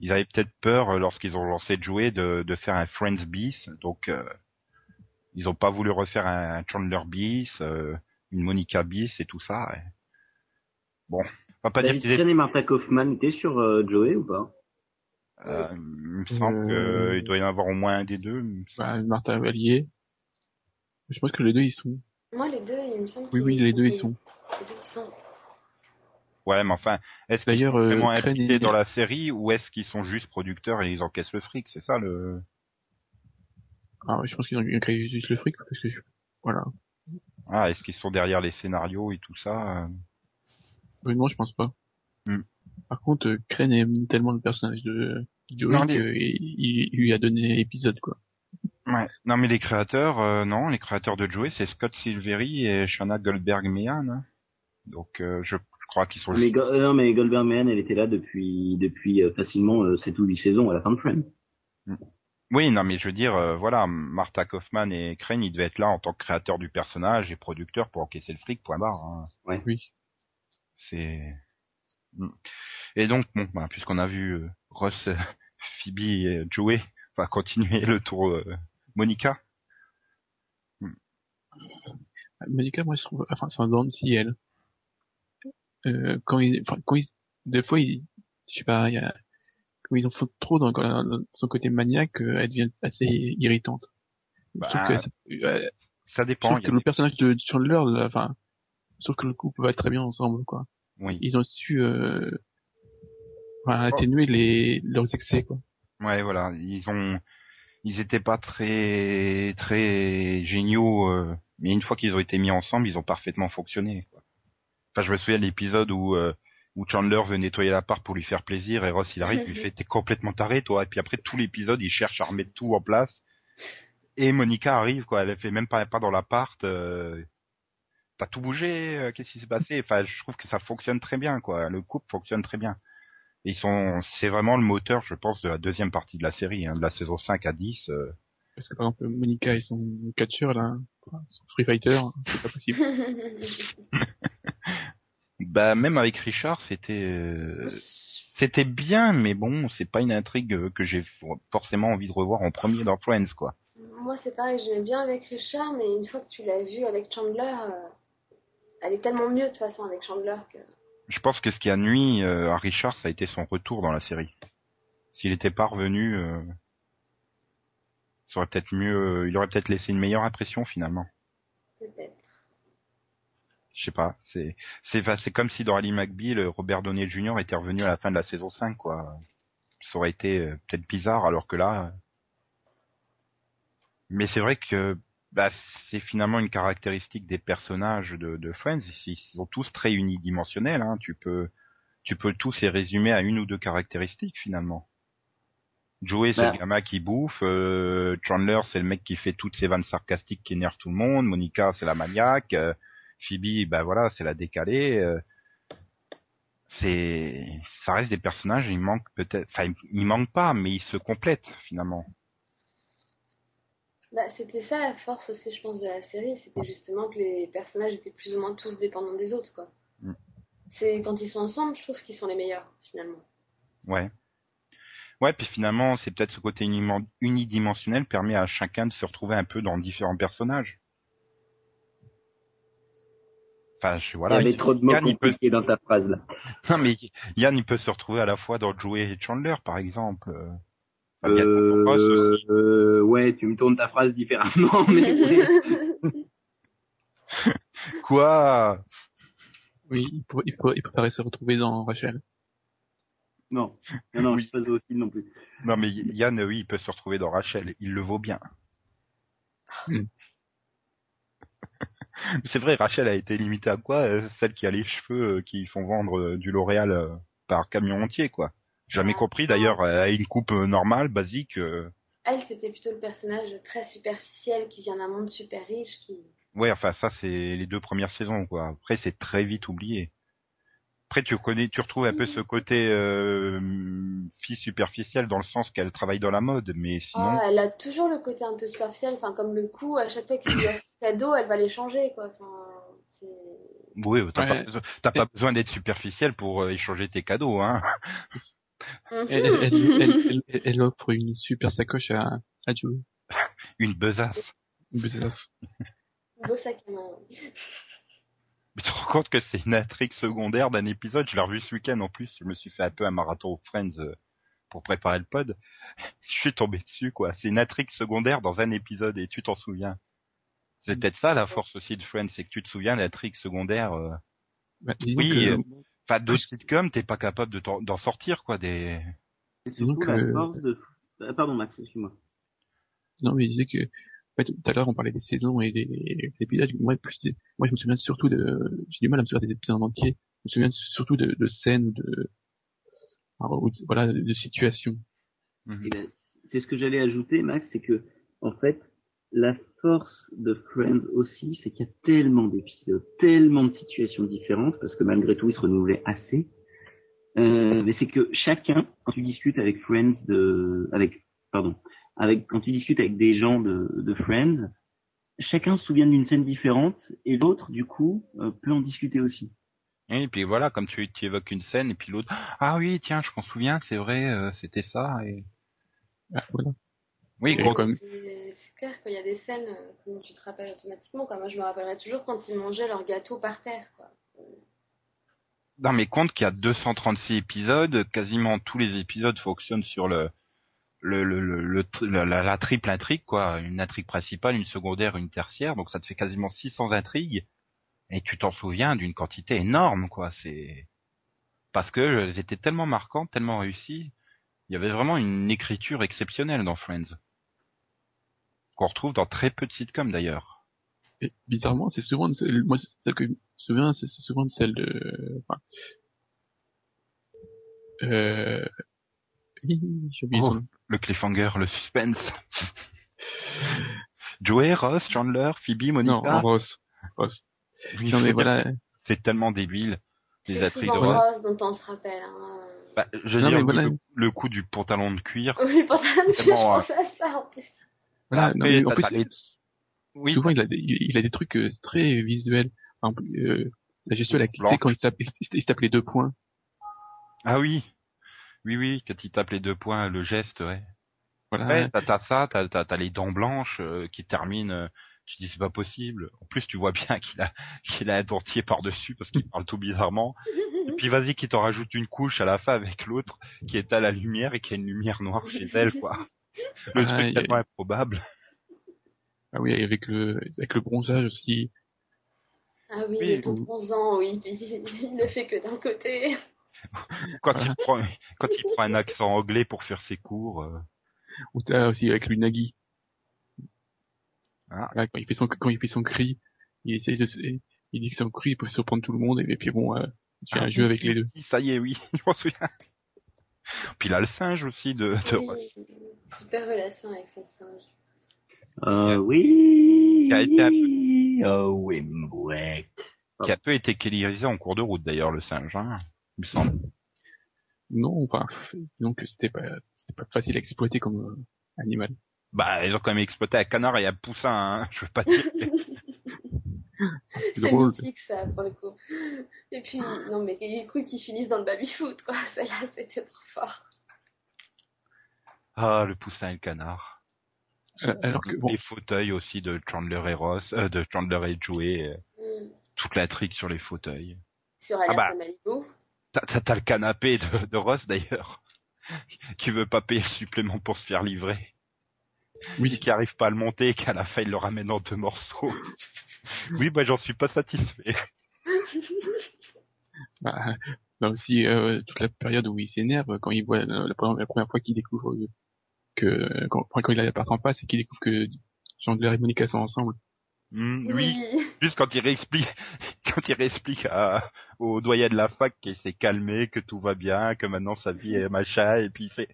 ils avaient peut-être peur euh, lorsqu'ils ont lancé Joey de, de faire un Friends bis, donc euh, ils ont pas voulu refaire un Chandler bis, euh, une Monica bis et tout ça. et- Bon, on va pas dire David qu'ils étaient et Martha Kaufman étaient sur euh, Joey ou pas? Euh, il me semble Euh, qu'il doit y en avoir au moins un des deux. Bah, Martha Valier. Je pense que les deux ils sont. Moi, les deux, il me semble Oui, oui, les deux ils sont. Les deux, ils sont. Ouais, mais enfin, est-ce qu'ils D'ailleurs, sont euh, vraiment impliqués dans la série ou est-ce qu'ils sont juste producteurs et ils encaissent le fric C'est ça le. Ah, je pense qu'ils créé juste le fric parce que je- voilà. Ah, est-ce qu'ils sont derrière les scénarios et tout ça euh Euh, non, je pense pas. Hmm. Par contre, Crane aime tellement le personnage de Joey qu'il il lui a donné épisode quoi. Ouais. Non, mais les créateurs, euh, non, les créateurs de Joey, c'est Scott Silveri et Shanna Goldberg-Mehan. hein. Donc, euh, je crois qu'ils sont. mais, Go- euh, non, mais Goldberg Mehan, elle était là depuis depuis euh, facilement euh, 7 ou 8 saisons à la fin de Friends. Oui, non, mais je veux dire, euh, voilà, Martha Kaufman et Crane, ils devaient être là en tant que créateurs du personnage et producteurs pour encaisser le fric, point barre. hein. Ouais. Oui. C'est. Mm. Et donc, bon, bah, puisqu'on a vu euh, Ross, Phoebe et Joey, on va continuer le tour euh, Monica. Monica, moi je trouve, enfin c'est un de scie, elle. Euh, quand ils, enfin quand ils, des fois ils, je sais pas, il y a, quand ils en font trop dans, dans son côté maniaque, euh, elle devient assez irritante. Bah, que ça, euh, Ça dépend. que le des- personnage de Chandler, enfin, trouve que le couple va très bien ensemble, quoi. Oui. Ils ont su, euh, enfin, atténuer les, leurs excès, quoi. Ouais, voilà, ils ont, ils étaient pas très, très géniaux, euh, mais une fois qu'ils ont été mis ensemble, ils ont parfaitement fonctionné. Enfin, je me souviens de l'épisode où, euh, où Chandler veut nettoyer l'appart pour lui faire plaisir et Ross il arrive, il lui fait t'es complètement taré toi. Et puis après tout l'épisode, il cherche à remettre tout en place. Et Monica arrive quoi, elle fait même pas pas dans l'appart. Euh, T'as tout bougé, qu'est-ce qui s'est passé? Enfin, je trouve que ça fonctionne très bien quoi. Le couple fonctionne très bien. Et ils sont, c'est vraiment le moteur, je pense, de la deuxième partie de la série, hein, de la saison 5 à 10. euh. Parce que par exemple, Monica et son catcheur, là, son Free Fighter, c'est pas possible. [LAUGHS] Bah même avec Richard, c'était euh, c'était bien, mais bon, c'est pas une intrigue euh, que j'ai for- forcément envie de revoir en premier dans Friends, quoi. Moi, c'est pareil, j'aimais bien avec Richard, mais une fois que tu l'as vu avec Chandler, euh, elle est tellement mieux de toute façon avec Chandler que. Je pense que ce qui a nuit euh, à Richard, ça a été son retour dans la série. S'il était pas revenu, euh, ça aurait peut-être mieux, euh, il aurait peut-être laissé une meilleure impression finalement. Peut-être. Je sais pas, c'est c'est c'est comme si dans Ali McBeal, euh, Robert Downey Jr. était revenu à la fin de la saison 5, quoi. Ça aurait été euh, peut-être bizarre, alors que là. euh, Mais c'est vrai que bah, c'est finalement une caractéristique des personnages de, de Friends. Ils, sont tous très unidimensionnels. Hein. Tu peux tu peux tous les résumer à une ou deux caractéristiques finalement. Joey, c'est Bah. le gamin qui bouffe. euh, Chandler, c'est le mec qui fait toutes ces vannes sarcastiques qui énervent tout le monde. Monica, c'est la maniaque. euh, Phoebe, ben voilà, c'est la décalée. euh, c'est, ça reste des personnages. Il manque peut-être, enfin, il manque pas, mais ils se complètent finalement. Bah, c'était ça la force aussi, je pense, de la série. C'était justement que les personnages étaient plus ou moins tous dépendants des autres, quoi. Mm. C'est quand ils sont ensemble, je trouve qu'ils sont les meilleurs, finalement. Ouais. Ouais, puis finalement, c'est peut-être ce côté unidimensionnel permet à chacun de se retrouver un peu dans différents personnages. Enfin, je, voilà. il y avait Yann, trop de mots il peut, dans ta phrase là. non, mais Yann, il peut se retrouver à la fois dans Joey et Chandler, par exemple. Euh. Aussi. ouais, tu me tournes ta phrase différemment, [LAUGHS] mais [LAUGHS] Quoi? Oui, il, pour- il, pour- il préférait se retrouver dans Rachel. non, non, non, je suis pas non plus. Non, mais Yann, oui, il peut se retrouver dans Rachel. Il le vaut bien. Hmm. [LAUGHS] C'est vrai, Rachel a été limitée à quoi? Euh, Celle qui a les cheveux euh, qui font vendre du L'Oréal par camion entier, quoi. Jamais compris d'ailleurs. Elle a une coupe euh, normale, basique. euh. Elle, c'était plutôt le personnage très superficiel qui vient d'un monde super riche, qui. Ouais, enfin ça c'est les deux premières saisons, quoi. Après c'est très vite oublié. Après tu connais, tu retrouves un peu ce côté euh, fille superficielle dans le sens qu'elle travaille dans la mode, mais sinon. Oh, elle a toujours le côté un peu superficiel, enfin, comme le coup, à chaque fois qu'il lui offre un cadeau, elle va les changer, quoi. Enfin. Oui, t'as Ouais. pas besoin, pas besoin d'être superficiel pour euh, échanger tes cadeaux, hein. Elle, elle, elle, elle, elle offre une super sacoche à, à Joey. [LAUGHS] Une besace. Une besace. Beau sac à main. Mais tu te rends compte que c'est une intrigue secondaire d'un épisode, je l'ai revu ce week-end en plus, je me suis fait un peu un marathon aux Friends euh, pour préparer le pod. [LAUGHS] Je suis tombé dessus quoi, c'est une intrigue secondaire dans un épisode et tu t'en souviens? C'est peut-être ça la force aussi de Friends, c'est que tu te souviens de l'intrigue secondaire. euh, Bah, Oui, que- euh, enfin d'autres sitcoms, t'es pas capable de t'en d'en sortir quoi des. C'est surtout Donc, la euh, force de... Ah, pardon Max, excuse-moi. Non, mais il disait que, en fait, tout à l'heure, on parlait des saisons et des, des épisodes. Moi, plus, moi, je me souviens surtout de, j'ai du mal à me souvenir des épisodes en entier. Je me souviens surtout de, de scènes, de, alors, voilà, de, de situations. Ben, c'est ce que j'allais ajouter, Max, c'est que, en fait, la force de Friends aussi, c'est qu'il y a tellement d'épisodes, tellement de situations différentes, parce que malgré tout, ils se renouvelaient assez. Euh, mais c'est que chacun, quand tu discutes avec Friends de, avec, pardon, avec, quand tu discutes avec des gens de, de Friends, chacun se souvient d'une scène différente, et l'autre, du coup, euh, peut en discuter aussi. Et puis voilà, comme tu, tu évoques une scène et puis l'autre, ah oui tiens, je m'en souviens, c'est vrai, euh, c'était ça et. Ah, voilà. Oui, Et gros, comme- clair qu'il y a des scènes euh, dont tu te rappelles automatiquement. Quoi. Moi, je me rappellerai toujours quand ils mangeaient leur gâteau par terre. Quoi. Non mais compte qu'il y a 236 épisodes, quasiment tous les épisodes fonctionnent sur le le, le, le, le la- la triple intrigue quoi, une intrigue principale, une secondaire, une tertiaire, donc ça te fait quasiment 600 intrigues et tu t'en souviens d'une quantité énorme quoi, c'est parce que elles étaient tellement marquantes, tellement réussies, il y avait vraiment une écriture exceptionnelle dans Friends qu'on retrouve dans très peu de sitcoms d'ailleurs. Et bizarrement, c'est souvent de celle, moi, celle que je me souviens, c'est souvent de celle de, enfin, euh, [LAUGHS] Oh, le cliffhanger, le suspense. Joey, Ross, Chandler, Phoebe, Monica. Non, Ross. Ross. Oui, Non, mais voilà. C'est tellement débile. Les intrigues de Ross. Ross dont on se rappelle. Hein. Bah, je veux Non, dire, mais voilà. le, le coup du pantalon de cuir. Oui, pour ça, je Tellement, pense à ça en plus. Voilà, non, mais en plus, Oui, souvent, il a des, il a des trucs euh, très visuels. Euh, la gestion, la, tu sais, quand il tape, il, tape les deux points. Ah oui. Oui, oui, quand il tape les deux points, le geste, ouais. Voilà. Ouais, t'as, ça, t'as, t'as, t'as les dents blanches euh, qui terminent. euh, tu dis c'est pas possible. En plus, tu vois bien [LAUGHS] qu'il a, qu'il a un dentier par dessus parce qu'il parle tout bizarrement. Et puis vas-y, qu'il t'en rajoute une couche à la fin avec l'autre qui est à la lumière et qui a une lumière noire chez elle, quoi. Le Ah, truc a- tellement improbable. Ah oui, avec le, avec le bronzage aussi. Ah oui, Oui, le ton ou- 11 ans, oui, puis il ne fait que d'un côté. [LAUGHS] Quand il prend, quand il prend un accent anglais pour faire ses cours. euh, Ou t'as aussi avec l'unagi. Ah. Quand il fait son, quand il fait son cri, il essaye de, se- il dit que son cri peut surprendre tout le monde, et, puis bon, euh, il fait Ah un oui, jeu avec les deux. Ça y est, oui, [LAUGHS] je m'en souviens. [LAUGHS] Puis là, le singe aussi de, de Ross. Super relation avec son singe. Euh, oui. Qui a été un Oh, oui, ouais. qui a peu été kélisé en cours de route d'ailleurs, le singe, hein, il me semble. Non, enfin, disons que c'était pas, c'était pas facile à exploiter comme euh, animal. Bah, ils ont quand même exploité un canard et un poussin, hein, je veux pas dire. [LAUGHS] C'est mythique ça pour le coup. Et puis, non mais écoute, qu'ils finissent dans le baby-foot quoi. [LAUGHS] Celle-là, c'était trop fort. Ah, le poussin et le canard. Euh, alors que bon, Les fauteuils aussi de Chandler et Ross, euh, de Chandler et Joey, euh, Mm. toute l'intrigue sur les fauteuils. Sur Alerte bah. à Malibu. T'as, t'as- t'as le canapé de, de Ross d'ailleurs, [LAUGHS] qui veut pas payer le supplément pour se faire livrer. oui, qui arrive pas à le monter et qu'à la fin il le ramène en deux morceaux. [LAUGHS] [LAUGHS] oui, bah j'en suis pas satisfait. [LAUGHS] bah, bah aussi euh, toute la période où il s'énerve quand il voit euh, la, première, la première fois qu'il découvre euh, que quand, quand il a l'appart en face et qu'il découvre que Chandler et Monica sont ensemble. Hmm, oui, juste quand il réexplique, [LAUGHS] quand il réexplique à, au doyen de la fac qu'il s'est calmé, que tout va bien, que maintenant sa vie est machin, et puis il fait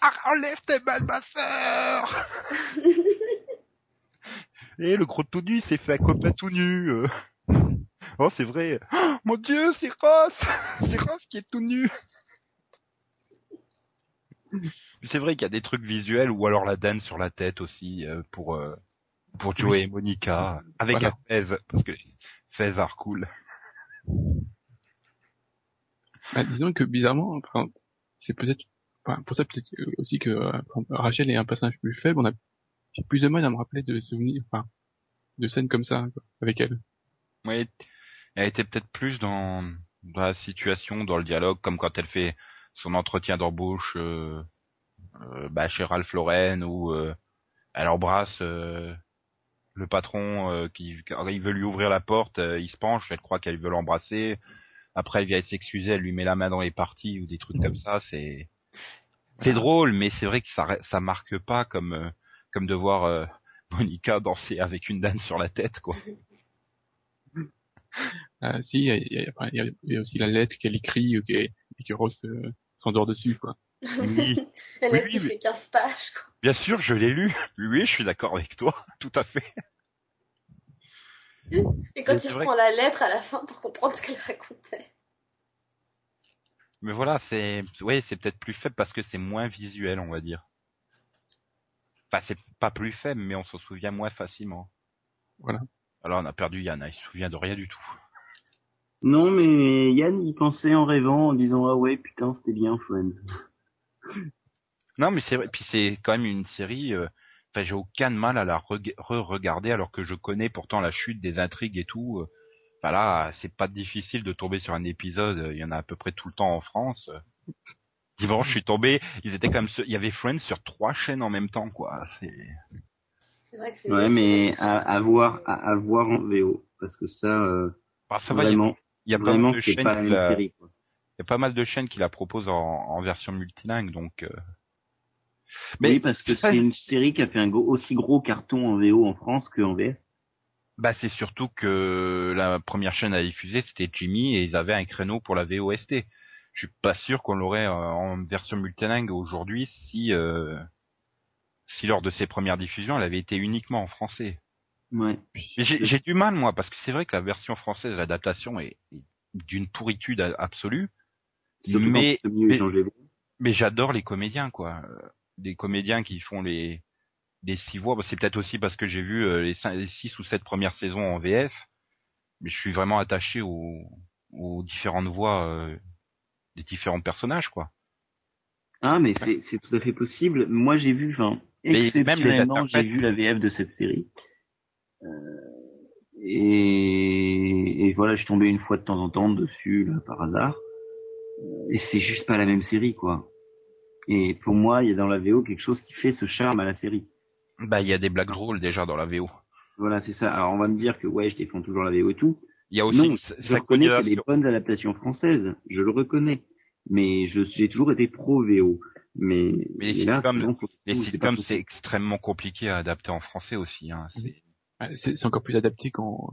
Ah, enlève tes balles, ma sœur Et le gros tout nu il s'est fait un copain tout nu. euh. [LAUGHS] Oh, c'est vrai. [GASPS] Oh, mon dieu, c'est Ross [LAUGHS] C'est Ross qui est tout nu C'est vrai qu'il y a des trucs visuels, ou alors la danse sur la tête aussi, euh, pour, euh, pour Joey et Monica, avec Voilà. un Fez, parce que Fez are cool. Bah, disons que bizarrement, enfin, c'est peut-être, enfin, pour ça peut-être aussi que euh, Rachel est un personnage plus faible. On a j'ai plus de mal à me rappeler de souvenirs, enfin, de scènes comme ça quoi, avec elle. Oui, elle était peut-être plus dans, dans la situation, dans le dialogue, comme quand elle fait son entretien d'embauche euh, euh, bah, chez Ralph Lauren où euh, elle embrasse euh, le patron euh, qui quand il veut lui ouvrir la porte, euh, il se penche, elle croit qu'elle veut l'embrasser. Après, elle vient s'excuser, elle lui met la main dans les parties ou des trucs comme ça. C'est c'est drôle, mais c'est vrai que ça ça marque pas comme euh, comme de voir euh, [LAUGHS] Monica danser avec une danse sur la tête, quoi. Ah, si, il y a, y, y aussi la lettre qu'elle écrit euh, et, que Ross euh, s'endort dessus, quoi. Oui. Elle Oui, [LAUGHS] a qui oui, mais- fait 15 pages, quoi. Bien sûr, je l'ai lu. Oui, je suis d'accord avec toi, [LAUGHS] tout à fait. Et quand Mais il reprend la lettre à la fin pour comprendre ce qu'elle racontait. Mais voilà, c'est, ouais, c'est peut-être plus faible parce que c'est moins visuel, on va dire. Enfin, c'est pas plus faible, mais on s'en souvient moins facilement. Voilà. Alors, on a perdu Yann, hein, il se souvient de rien du tout. Non, mais Yann, il pensait en rêvant, en disant ah ouais putain c'était bien Friends. Non, mais c'est vrai, puis c'est quand même une série, euh, enfin, j'ai aucun mal à la reg- re-regarder alors que je connais pourtant la chute des intrigues et tout. euh. Enfin là, c'est pas difficile de tomber sur un épisode, euh, il y en a à peu près tout le temps en France. Dimanche, je suis tombé, ils étaient comme, il y avait Friends sur trois chaînes en même temps, quoi. C'est, vrai que c'est Ouais, mais à, à voir à, à voir en VO parce que ça, euh, Bah, ça va, il y a- vraiment, il y a pas mal de chaînes pas la qui même la- série. Quoi. Il y a pas mal de chaînes qui la proposent en, en version multilingue, donc. euh. oui, parce que [LAUGHS] c'est une série qui a fait un gros- aussi gros carton en VO en France qu'en VF. Bah c'est surtout que la première chaîne à diffuser c'était Jimmy et ils avaient un créneau pour la VOST. Je suis pas sûr qu'on l'aurait euh, en version multilingue aujourd'hui si euh, si lors de ses premières diffusions elle avait été uniquement en français. Ouais. J'ai du mal moi parce que c'est vrai que la version française l'adaptation est, est d'une pourritude absolue. Mais mais, j'adore les comédiens quoi. Euh, Des comédiens qui font les des six voix. C'est peut-être aussi parce que j'ai vu les, cinq, les six ou sept premières saisons en VF, mais je suis vraiment attaché aux, aux différentes voix euh, des différents personnages quoi. Ah, mais c'est c'est tout à fait possible. Moi, j'ai vu, enfin, exceptionnellement, j'ai vu la VF de cette série. Euh, et, et voilà, je suis tombé une fois de temps en temps dessus, là, par hasard. Et c'est juste pas la même série, quoi. Et pour moi, il y a dans la VO quelque chose qui fait ce charme à la série. Bah il y a des blagues drôles déjà dans la VO. Voilà, c'est ça. Alors on va me dire que ouais, je défends toujours la VO et tout. Il y a aussi non, une- je reconnais qu'il y a des bonnes adaptations françaises, je le reconnais. Mais je j'ai toujours été pro VO. Mais, Mais les sitcoms, c'est sitcoms pas c'est extrêmement compliqué à adapter en français aussi. Hein. C'est- Ah, C'est encore plus adapté quand,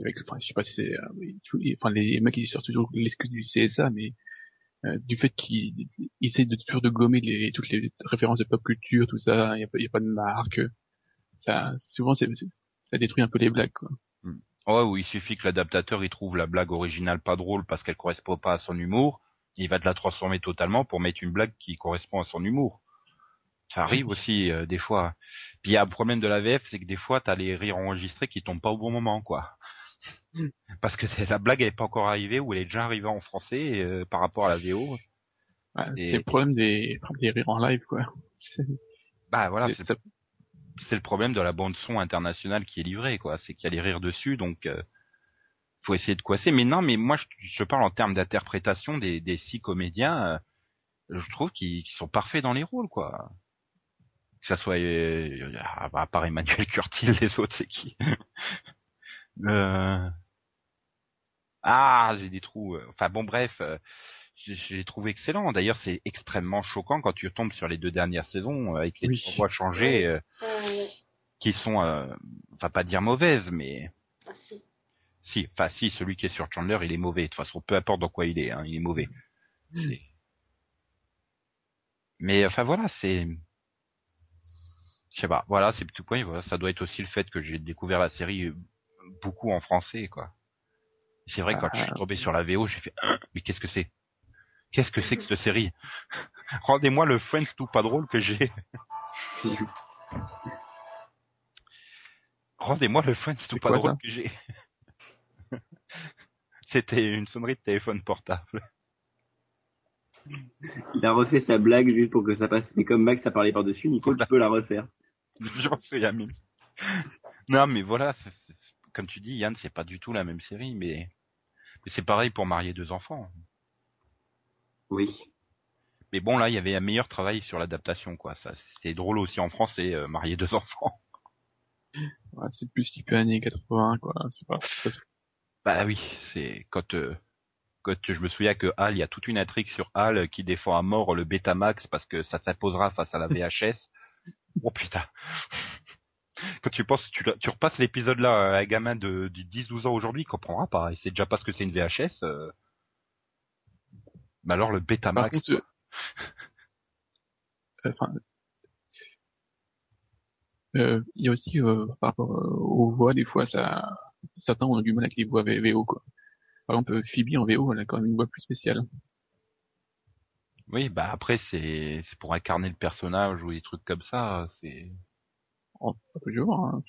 avec, enfin, je sais pas si c'est, euh, oui, tous les- enfin, les mecs ils sortent toujours l'excuse du CSA, mais euh, du fait qu'ils ils essayent de toujours de gommer les, toutes les références de pop culture, tout ça, il y a, y a pas de marque, ça, souvent c'est- ça détruit un peu les blagues, quoi. Ouais, ou il suffit que l'adaptateur il trouve la blague originale pas drôle parce qu'elle correspond pas à son humour, il va te la transformer totalement pour mettre une blague qui correspond à son humour. Ça arrive aussi euh, des fois. Puis il y a un problème de la VF, c'est que des fois t'as les rires enregistrés qui tombent pas au bon moment, quoi. [LAUGHS] Parce que la blague elle est pas encore arrivée ou elle est déjà arrivée en français euh, par rapport à la VO. Ouais, Et- C'est le problème des, des rires en live, quoi. [LAUGHS] Bah voilà, c'est- c'est le problème de la bande son internationale qui est livrée, quoi. C'est qu'il y a les rires dessus, donc euh, faut essayer de coincer. Mais non, mais moi je, parle en termes d'interprétation des, six comédiens. euh, je trouve qu'ils sont parfaits dans les rôles, quoi. Que ça soit euh, à part Emmanuel Curtil, [LAUGHS] les autres c'est qui? Euh, Ah, j'ai des trous. euh, Enfin bon, bref. J'ai- trouvé excellent. D'ailleurs, c'est extrêmement choquant quand tu tombes sur les deux dernières saisons euh, avec les Oui. trois voix changées, euh, Euh, qui sont, euh, enfin pas dire mauvaises, mais ah, si. si, enfin si, celui qui est sur Chandler, il est mauvais. De toute façon, peu importe dans quoi il est, hein, il est mauvais. C'est- Mais enfin voilà, c'est, je sais pas. Voilà, c'est tout point. Voilà, ça doit être aussi le fait que j'ai découvert la série beaucoup en français, quoi. C'est vrai, quand je suis tombé sur la VO, j'ai fait, [CLEARS THROAT] mais qu'est-ce que c'est? Qu'est-ce que c'est que cette série? [LAUGHS] Rendez-moi le Friends tout pas drôle que j'ai. [LAUGHS] Rendez-moi le Friends tout pas quoi, drôle que j'ai. [LAUGHS] C'était une sonnerie de téléphone portable. Il a refait sa blague juste pour que ça passe. Mais comme Max a parlé par-dessus, Nico, tu peux la refaire. J'en souviens même. Non, mais voilà, comme tu dis, Yann, c'est pas du tout la même série, mais, mais c'est pareil pour marier deux enfants. Oui. Mais bon, là, il y avait un meilleur travail sur l'adaptation, quoi. Ça, c'est drôle aussi en français, euh, marier deux [LAUGHS] enfants. Ouais, c'est plus type années 80, quoi. C'est pas, c'est pas- Bah oui, c'est quand euh, quand je me souviens que Hal, il y a toute une intrigue sur Hal qui défend à mort le Betamax parce que ça s'imposera face à la VHS. [LAUGHS] oh putain. [LAUGHS] Quand tu penses, tu, tu repasses l'épisode là à un gamin de, de 10-12 ans aujourd'hui, il comprendra pas. Il sait déjà pas ce que c'est une VHS. Euh... Mais alors le Betamax. contre, euh, enfin, euh, il y a aussi, euh, par rapport euh, aux voix, des fois, ça, certains ont du mal avec les voix VO, quoi. Par exemple, euh, Phoebe en VO, elle a quand même une voix plus spéciale. Oui, bah après c'est c'est pour incarner le personnage ou des trucs comme ça. C'est Oh, hein.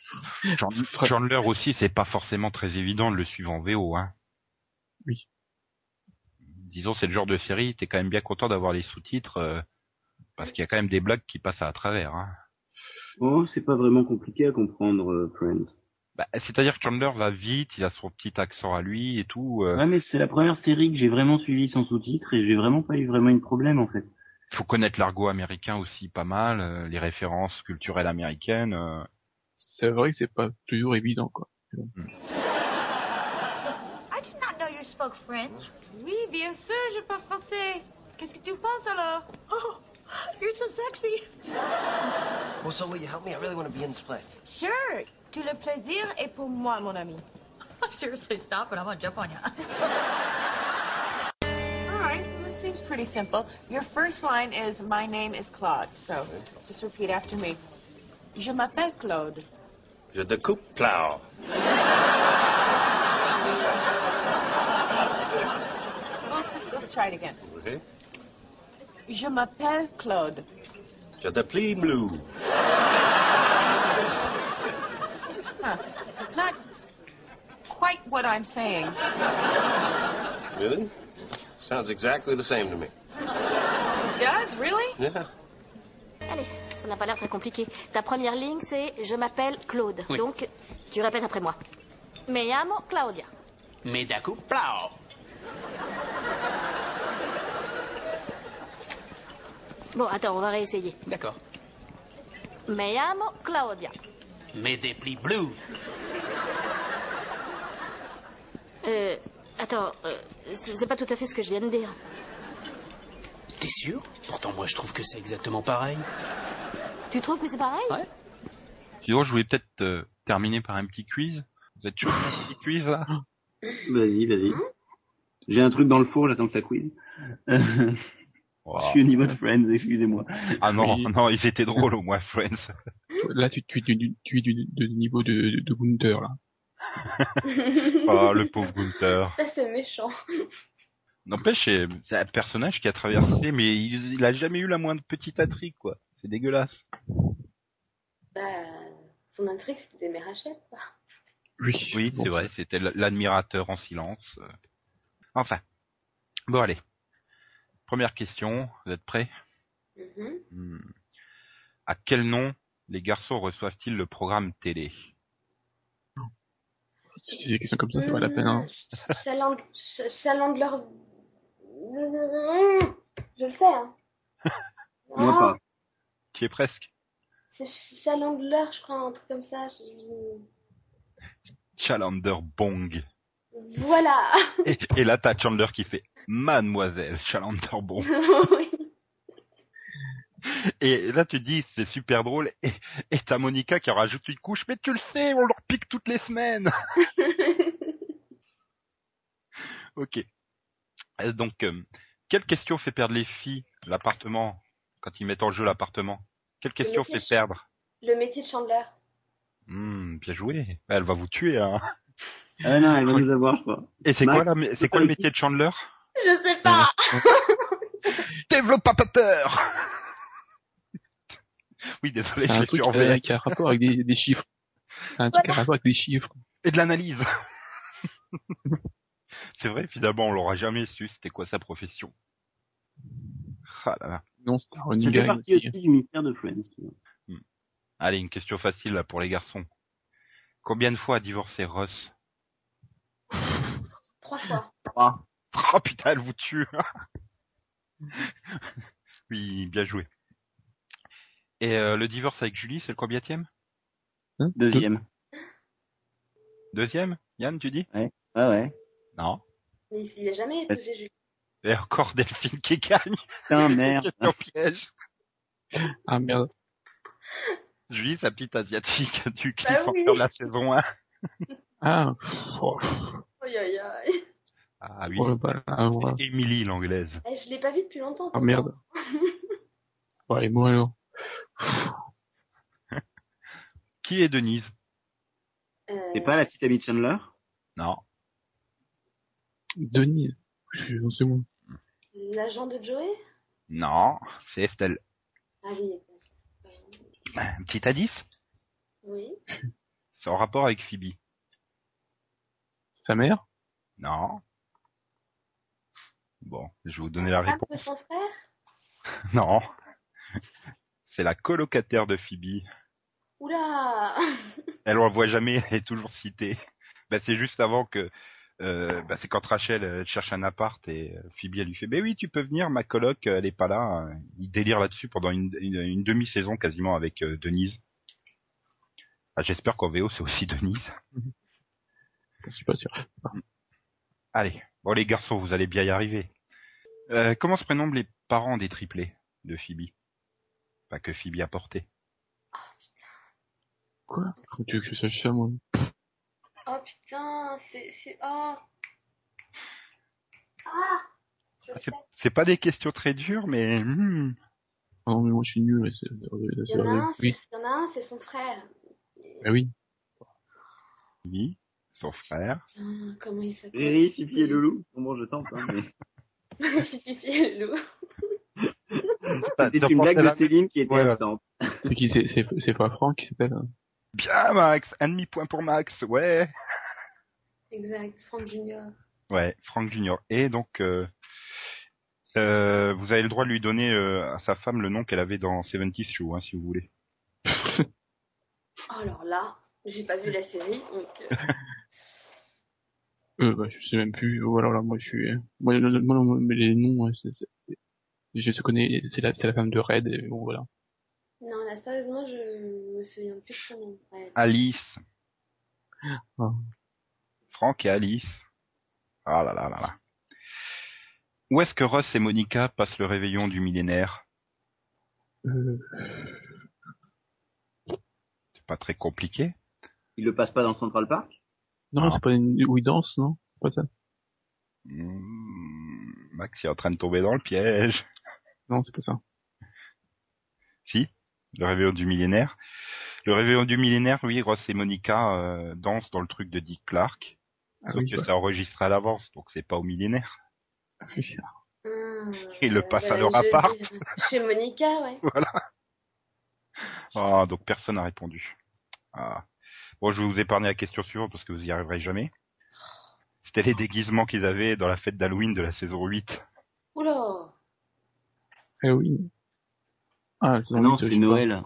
Chan- Chandler aussi, c'est pas forcément très évident de le suivre en VO, hein. Oui. Disons, c'est le genre de série, t'es quand même bien content d'avoir les sous-titres, euh, parce qu'il y a quand même des blagues qui passent à travers, hein. Oh, c'est pas vraiment compliqué à comprendre, euh, Friends. Bah, c'est-à-dire que Chandler va vite, il a son petit accent à lui et tout. euh, Ouais, mais c'est la première série que j'ai vraiment suivie sans sous-titres et j'ai vraiment pas eu vraiment une problème, en fait. faut connaître l'argot américain aussi pas mal, euh, les références culturelles américaines. euh. C'est vrai que c'est pas toujours évident, quoi. I spoke French. Oui, bien sûr, je parle français. Qu'est-ce que tu penses alors? Oh, you're so sexy. Well, so will you help me? I really want to be in this play. Sure. Tout le plaisir est pour moi, mon ami. [LAUGHS] Seriously, stop it. I'm gonna jump on you. [LAUGHS] All right, that seems pretty simple. Your first line is My name is Claude. So just repeat after me. Je m'appelle Claude. Je découpe plow. [LAUGHS] Let's try it again. Okay. Je m'appelle Claude. Je déplie blue. Huh. It's not quite what I'm saying. Really? Sounds exactly the same to me. It does, really? Yeah. Allez, ça n'a pas l'air très compliqué. Ta première ligne, c'est Je m'appelle Claude. Donc, tu répètes après moi. Me llamo Claudia. Me plow. Bon, attends, on va réessayer. D'accord. Me llamo Claudia. Me déplie blue. Euh, attends, euh, c'est pas tout à fait ce que je viens de dire. T'es sûr? Pourtant, moi, je trouve que c'est exactement pareil. Tu trouves que c'est pareil? Ouais. Sinon, je voulais peut-être euh, terminer par un petit quiz. Vous êtes chaud pour un petit quiz là? Vas-y, vas-y. J'ai un truc dans le four, j'attends que ça cuise. Euh, Je suis au niveau de Friends, excusez-moi. Ah non, Oui. non, ils étaient drôles au moins, Friends. [LAUGHS] Là, tu, tu, tu, tu es du, du niveau de, de, de Gunther, là. Oh, [LAUGHS] le pauvre Gunther. Ça, c'est méchant. N'empêche, c'est c'est un personnage qui a traversé, mais il, il a jamais eu la moindre petite intrigue, quoi. C'est dégueulasse. Bah, son intrigue, c'était Hachette, quoi. Oui, Oui, bon, c'est vrai, c'était l'admirateur en silence. euh. Enfin. Bon, allez. Première question, vous êtes prêts? Mhm. Hmm. À quel nom les garçons reçoivent-ils le programme télé? Si c'est des questions comme ça, ça vaut la peine, hein. Ch- Chalandler... Je le sais, hein. [LAUGHS] Moi Ah, pas. Qui est presque C'est Chalandler, je crois, un truc comme ça. je- Chalander Bong. Voilà. Et, et là, t'as Chandler qui fait Mademoiselle Chalander Bong. [LAUGHS] Oui. Et là, tu dis, c'est super drôle. Et et t'as Monica qui en rajoute une couche. Mais tu le sais, on leur pique toutes les semaines. [LAUGHS] ok. Euh, Donc, euh, quelle question fait perdre les filles l'appartement quand ils mettent en jeu l'appartement? Quelle question fait ch- perdre? Le métier de Chandler. Hmm, Bien joué. Elle va vous tuer. Hein. Ah non, elle va nous avoir, crois. Et c'est Max, quoi, la- c'est quoi le métier de Chandler Je sais pas. [LAUGHS] Développateur [LAUGHS] Oui, désolé, C'est je un truc euh, qui a rapport avec des, des chiffres. C'est un truc à rapport avec des chiffres. Et de l'analyse. [LAUGHS] c'est vrai, finalement, on l'aura jamais su c'était quoi sa profession. Ah là là. Non, c'est un partie aussi. du mystère de Friends. tu vois. Allez, une question facile là pour les garçons. Combien de fois a divorcé Ross Trois fois. Trois. [LAUGHS] Oh putain, elle vous tue. [LAUGHS] oui, bien joué. Et euh, le divorce avec Julie, c'est le combienième Hein? Deuxième. Deuxième? Yann, tu dis? Ouais. Ah ouais. Non. Mais il a jamais épousé Julie. Et encore Delphine qui gagne. Putain, [LAUGHS] merde. Question piège. Ah merde. Julie, sa petite asiatique du Bah cliffhanger oui. de la saison 1. Ah, oh, Aïe aïe aïe. Ah oui. oh, bah, là, voilà. Émilie, l'anglaise. Eh, je l'ai pas vu depuis longtemps. Ah merde. Bon, allez, moi alors. Qui est Denise? Euh, C'est pas la petite amie de Chandler? Non. Denise. C'est moi. L'agent de Joey? Non, c'est Estelle. Ah oui. Un petit indice? Oui. C'est en rapport avec Phoebe. Sa mère? Non. Bon, je vais vous donner la Femme réponse. de son frère? [LAUGHS] Non. C'est la colocataire de Phoebe. Oula [LAUGHS] Elle on la voit jamais, elle est toujours citée. Bah, c'est juste avant que, euh, bah, c'est quand Rachel elle cherche un appart et euh, Phoebe elle lui fait, ben oui, tu peux venir, ma coloc, elle est pas là. Il délire là-dessus pendant une, une- une demi-saison quasiment avec euh, Denise. Ah, J'espère qu'en VO c'est aussi Denise. [LAUGHS] Je suis pas sûr. Allez, bon les garçons, vous allez bien y arriver. Euh, comment se prénomment les parents des triplés de Phoebe? Pas que Phoebe a porté. Quoi? Faut que tu veux que je sache ça, moi Oh putain, c'est... c'est... Oh Ah Je C'est- pas des questions très dures, mais hmm, Ah Non, mais moi, je suis nul. C'est Il y en a un, c'est, Oui. il y en a un, c'est son frère. Bah oui. oui, son frère. Tiens, comment il s'appelle Pipi et Loulou. Bon, bon, je tente, hein, mais... [LAUGHS] [LAUGHS] Pipi et le loup. C'était T'as une blague de Céline qui était Ouais, ouais. absente. C'est qui C'est c'est c'est pas Franck qui s'appelle hein Bien Max, un demi point pour Max, ouais. Exact, Franck Junior. Ouais, Frank Junior. Et donc, euh, euh, vous avez le droit de lui donner euh, à sa femme le nom qu'elle avait dans 70 Show, hein, si vous voulez. [LAUGHS] Oh, alors là, j'ai pas vu la série, donc... [LAUGHS] euh, Euh, bah, je sais même plus. Ou alors là, moi, je suis. Moi, le- le- moi, moi, mais les noms, ouais, c'est, c'est- je te connais. C'est la, c'est la femme de Red. Et bon, voilà. Non, là, sérieusement, je me souviens plus de son nom. Ouais. Alice. Ah. Franck et Alice. Ah là là là là. Où est-ce que Ross et Monica passent le réveillon du millénaire? Euh, C'est pas très compliqué. Il le passe pas dans Central Park? Non, c'est pas une où il danse, non C'est pas ça. Hmm, Max est en train de tomber dans le piège. [LAUGHS] Non, c'est pas ça. Si, le réveillon du millénaire. Le réveillon du millénaire, oui, Ross et Monica euh, dansent dans le truc de Dick Clark. Ah sauf oui, que ouais. c'est enregistré à l'avance, donc c'est pas au millénaire. Oui. [LAUGHS] Il le euh, passe à leur je- appart. [LAUGHS] Chez Monica, ouais. Voilà. Ah, donc personne n'a répondu. Ah. Bon, je vais vous épargner la question suivante parce que vous y arriverez jamais. C'était les déguisements qu'ils avaient dans la fête d'Halloween de la saison 8. Oula Eh oui. Ah, c'est Ah non, c'est Noël.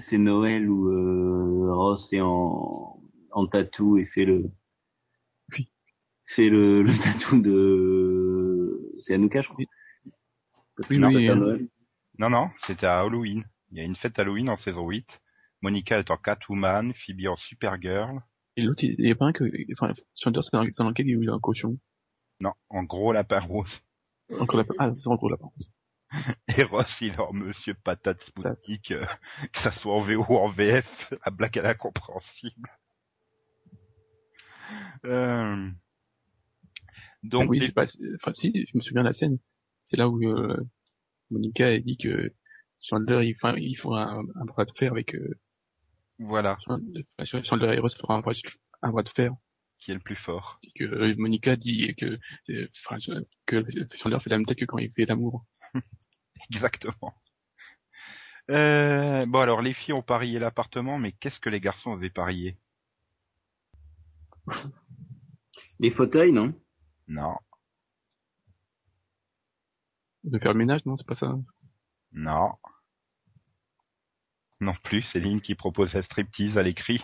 C'est- Noël où euh, Ross est en, en tatou et fait le Oui. fait le, le tatou de c'est Hanouka je crois. Parce que Oui, non, oui, c'est à Noël. Non, non, c'était à Halloween. Il y a une fête Halloween en saison 8. Monica est en Catwoman, Phoebe en Supergirl. Et l'autre, il il y a pas un que, enfin, Chandler, c'est dans, lequel il y a eu un cochon? Non, en gros lapin rose. Encore la, ah, c'est en gros la France. [LAUGHS] Et Ross, il est en Monsieur Patate Spoutnik, euh, que ça soit en VO ou en VF, la blague est incompréhensible. Euh... Donc, Ah oui, pas, enfin, si, je me souviens de la scène. C'est là où, euh, Monica, a dit que Chandler, il, enfin, il faut un, un bras de fer avec, euh, voilà, Chandler Chandler et Ross feront un bras, un bras de fer. qui est le plus fort. Et que euh, Monica dit que, euh, enfin, que Chandler fait la même tête que quand il fait l'amour. [LAUGHS] Exactement. Euh, bon alors, les filles ont parié l'appartement, mais qu'est-ce que les garçons avaient parié? Les fauteuils non? Non. De faire le ménage, non, c'est pas ça. Non. Non plus, Céline qui propose la striptease à l'écrit.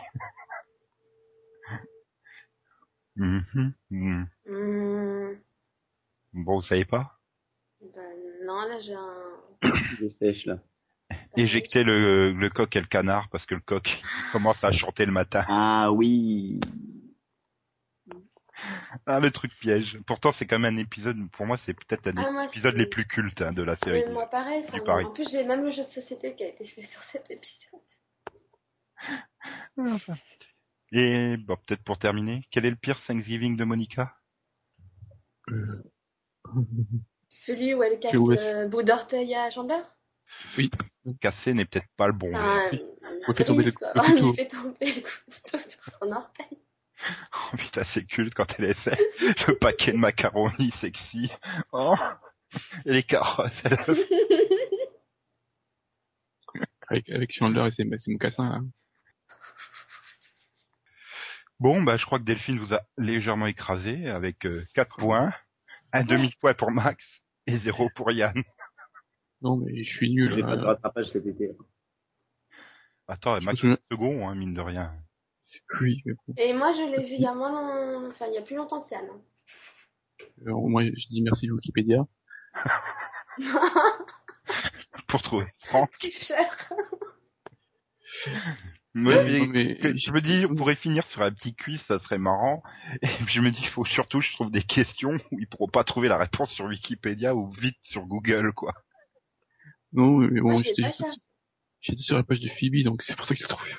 Mhm, mhm. Hmm, Bon, vous savez pas? Ben non, là j'ai un. [COUGHS] Je sèche là. Éjecter le, le coq et le canard parce que le coq [LAUGHS] commence à chanter le matin. Ah oui. [LAUGHS] Ah, le truc piège. Pourtant, c'est quand même un épisode, pour moi, c'est peut-être un Ah, des moi, épisodes les plus cultes hein, de la série. Mais moi pareil, du Paris. en plus j'ai même le jeu de société qui a été fait sur cet épisode. [LAUGHS] Et bon, peut-être pour terminer, quel est le pire Thanksgiving de Monica? Celui où elle casse le bout d'orteil à Chandler? Oui. Casser n'est peut-être pas le bon. [LAUGHS] Mais- On lui couteau. fait tomber le couteau sur son orteil. [LAUGHS] Oh, putain, c'est culte quand elle essaie le paquet de macaroni sexy. Oh et les carottes. elle- [LAUGHS] Avec, avec Chandler et ses, ses mocassins, là. Bon, bah, je crois que Delphine vous a légèrement écrasé avec 4 points, un demi-point pour Max et 0 pour Yann. Non, mais je suis nul. J'ai pas de hein. rattrapage cet été. Attends, Max Je second, hein, mine de rien. Oui, mais bon. Et moi je l'ai vu il y a moins long... enfin il y a plus longtemps qu'Yann. Euh, au moins, je dis merci Wikipédia. [LAUGHS] Pour trouver Franck. Mais- non, mais- que- je me dis, on pourrait finir sur un petit quiz, ça serait marrant. Et puis je me dis, il faut surtout, je trouve des questions où ils pourront pas trouver la réponse sur Wikipédia ou vite sur Google, quoi. Non, mais bon, Moi j'étais sur la page de Phoebe, donc c'est pour ça que j'ai trouvé.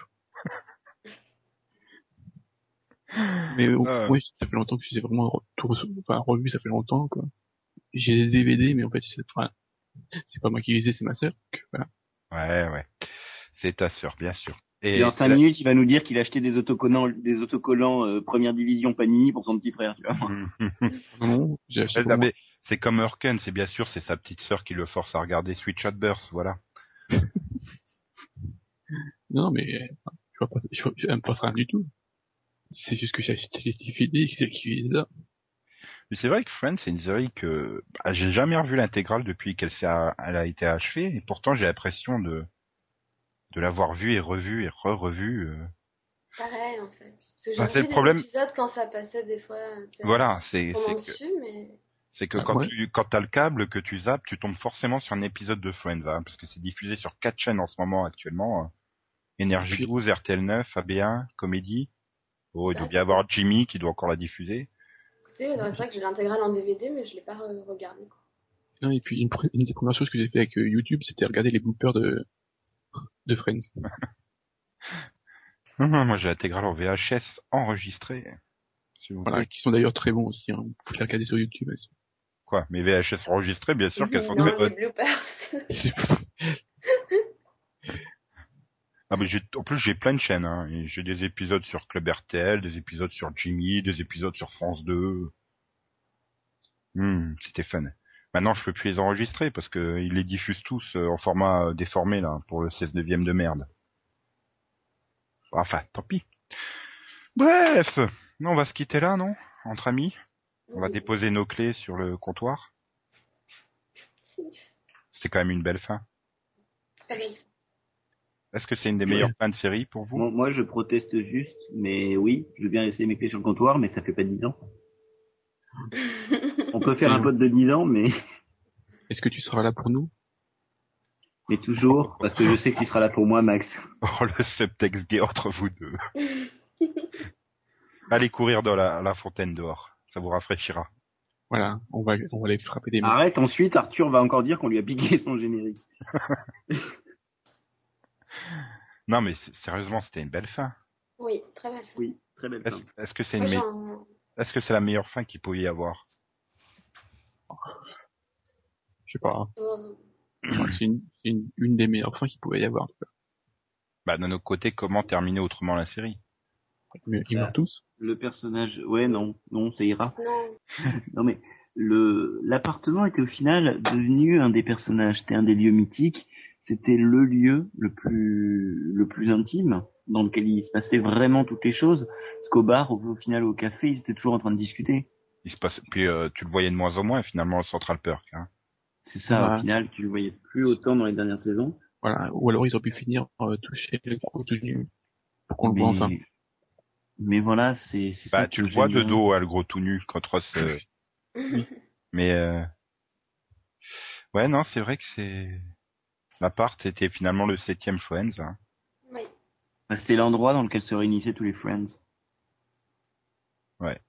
[LAUGHS] Mais bon, Ah. ça fait longtemps que je les ai vraiment tout re- enfin, revu, ça fait longtemps, quoi. J'ai des DVD, mais en fait, c'est enfin, pas moi qui les ai, c'est ma sœur. voilà. Ouais, ouais. C'est ta sœur, bien sûr. Et dans cinq minutes, il va nous dire qu'il a acheté des autocollants, des autocollants euh, première division Panini pour son petit frère, tu vois. [LAUGHS] [LAUGHS] Non, j'ai acheté mais c'est comme Hurken, c'est bien sûr, c'est sa petite sœur qui le force à regarder Switch at Burst, voilà. Non, mais euh, je vois pas, je vois, elle me passe rien du tout. C'est juste que j'ai acheté les DVD, c'est elle qui les a. Mais c'est vrai que Friends, c'est une série que bah, j'ai jamais revu l'intégrale depuis qu'elle s'est, elle a été achevée, et pourtant j'ai l'impression de de l'avoir vue et revue et re-revue. euh. Pareil en fait. Parce que j'ai Bah, c'est le problème. quand ça passait des fois. sais, Voilà, c'est c'est que dessus, mais c'est que Ah, quand ouais. tu quand t'as le câble que tu zappes, tu tombes forcément sur un épisode de Friends, hein, parce que c'est diffusé sur quatre chaînes en ce moment actuellement. euh. Énergie Puis- 12, RTL 9, AB1, Comédie. Oh, il doit bien y avoir Jimmy qui doit encore la diffuser. écoutez, c'est vrai que j'ai l'intégrale en DVD, mais je l'ai pas re- regardé. Quoi. Non, et puis une, une des premières choses que j'ai fait avec euh, YouTube, c'était regarder les bloopers de, de Friends. [LAUGHS] Hum, hum, Moi j'ai l'intégrale en VHS enregistrée. Si vous Voilà, qui sont d'ailleurs très bons aussi, hein. Vous pouvez les regarder sur YouTube aussi. Quoi Mais VHS enregistrées, bien sûr qu'elles sont non, très les bonnes. bloopers. [LAUGHS] [LAUGHS] Ah, mais en plus, j'ai plein de chaînes. Hein. J'ai des épisodes sur Club RTL, des épisodes sur Jimmy, des épisodes sur France 2. Hmm, c'était fun. Maintenant, je peux plus les enregistrer parce que ils les diffusent tous euh, en format euh, déformé là pour le 16 neuvième de merde. Enfin, tant pis. Bref, on va se quitter là, non? Entre amis? On va déposer nos clés sur le comptoir? C'était quand même une belle fin. Bien. Est-ce que c'est une des meilleures fins de série pour vous? Bon, moi, je proteste juste, mais oui, je veux bien laisser mes clés sur le comptoir, mais ça fait pas 10 ans. [LAUGHS] On peut faire un pote de 10 ans, mais, [LAUGHS] Est-ce que tu seras là pour nous? Mais toujours, parce que je sais que tu seras là pour moi, Max. [LAUGHS] Oh, le subtexte gay entre vous deux. Allez courir dans la, la fontaine dehors. Ça vous rafraîchira. Voilà, on va, on va les frapper des mains. Arrête, ensuite, Arthur va encore dire qu'on lui a piqué son générique. Non, mais sérieusement, c'était une belle fin. Oui, très belle. fin. Oui, très belle Est-ce fin. est-ce que c'est une, me- est-ce que c'est la meilleure fin qu'il pouvait y avoir? Je sais pas. euh, Ouais, c'est une, c'est une, une des meilleures fins qu'il pouvait y avoir. Bah, d'un autre côté, comment terminer autrement la série? Mais ils meurent tous. Le personnage, ouais, non, non, ça ira. Non. [LAUGHS] Non mais le l'appartement était au final devenu un des personnages, c'était un des lieux mythiques, c'était le lieu le plus le plus intime dans lequel il se passait vraiment toutes les choses. Parce qu'au bar, au, au final au café, ils étaient toujours en train de discuter. Il se passe, puis euh, tu le voyais de moins en moins finalement le Central Perk. Hein. C'est ça, Ouais. au final, tu le voyais plus autant dans les dernières saisons. Voilà. Ou alors ils auraient pu finir euh, toucher le gros tout nu. Pour qu'on le voit Mais- enfin. Mais voilà, c'est c'est ça Bah, qui tu le vois de dos, hein, le gros tout nu, quand Ross. euh, [LAUGHS] Mais euh... ouais, non, c'est vrai que c'est l'appart était finalement le septième Friends. Hein. Oui. Bah, C'est l'endroit dans lequel se réunissaient tous les Friends. Ouais.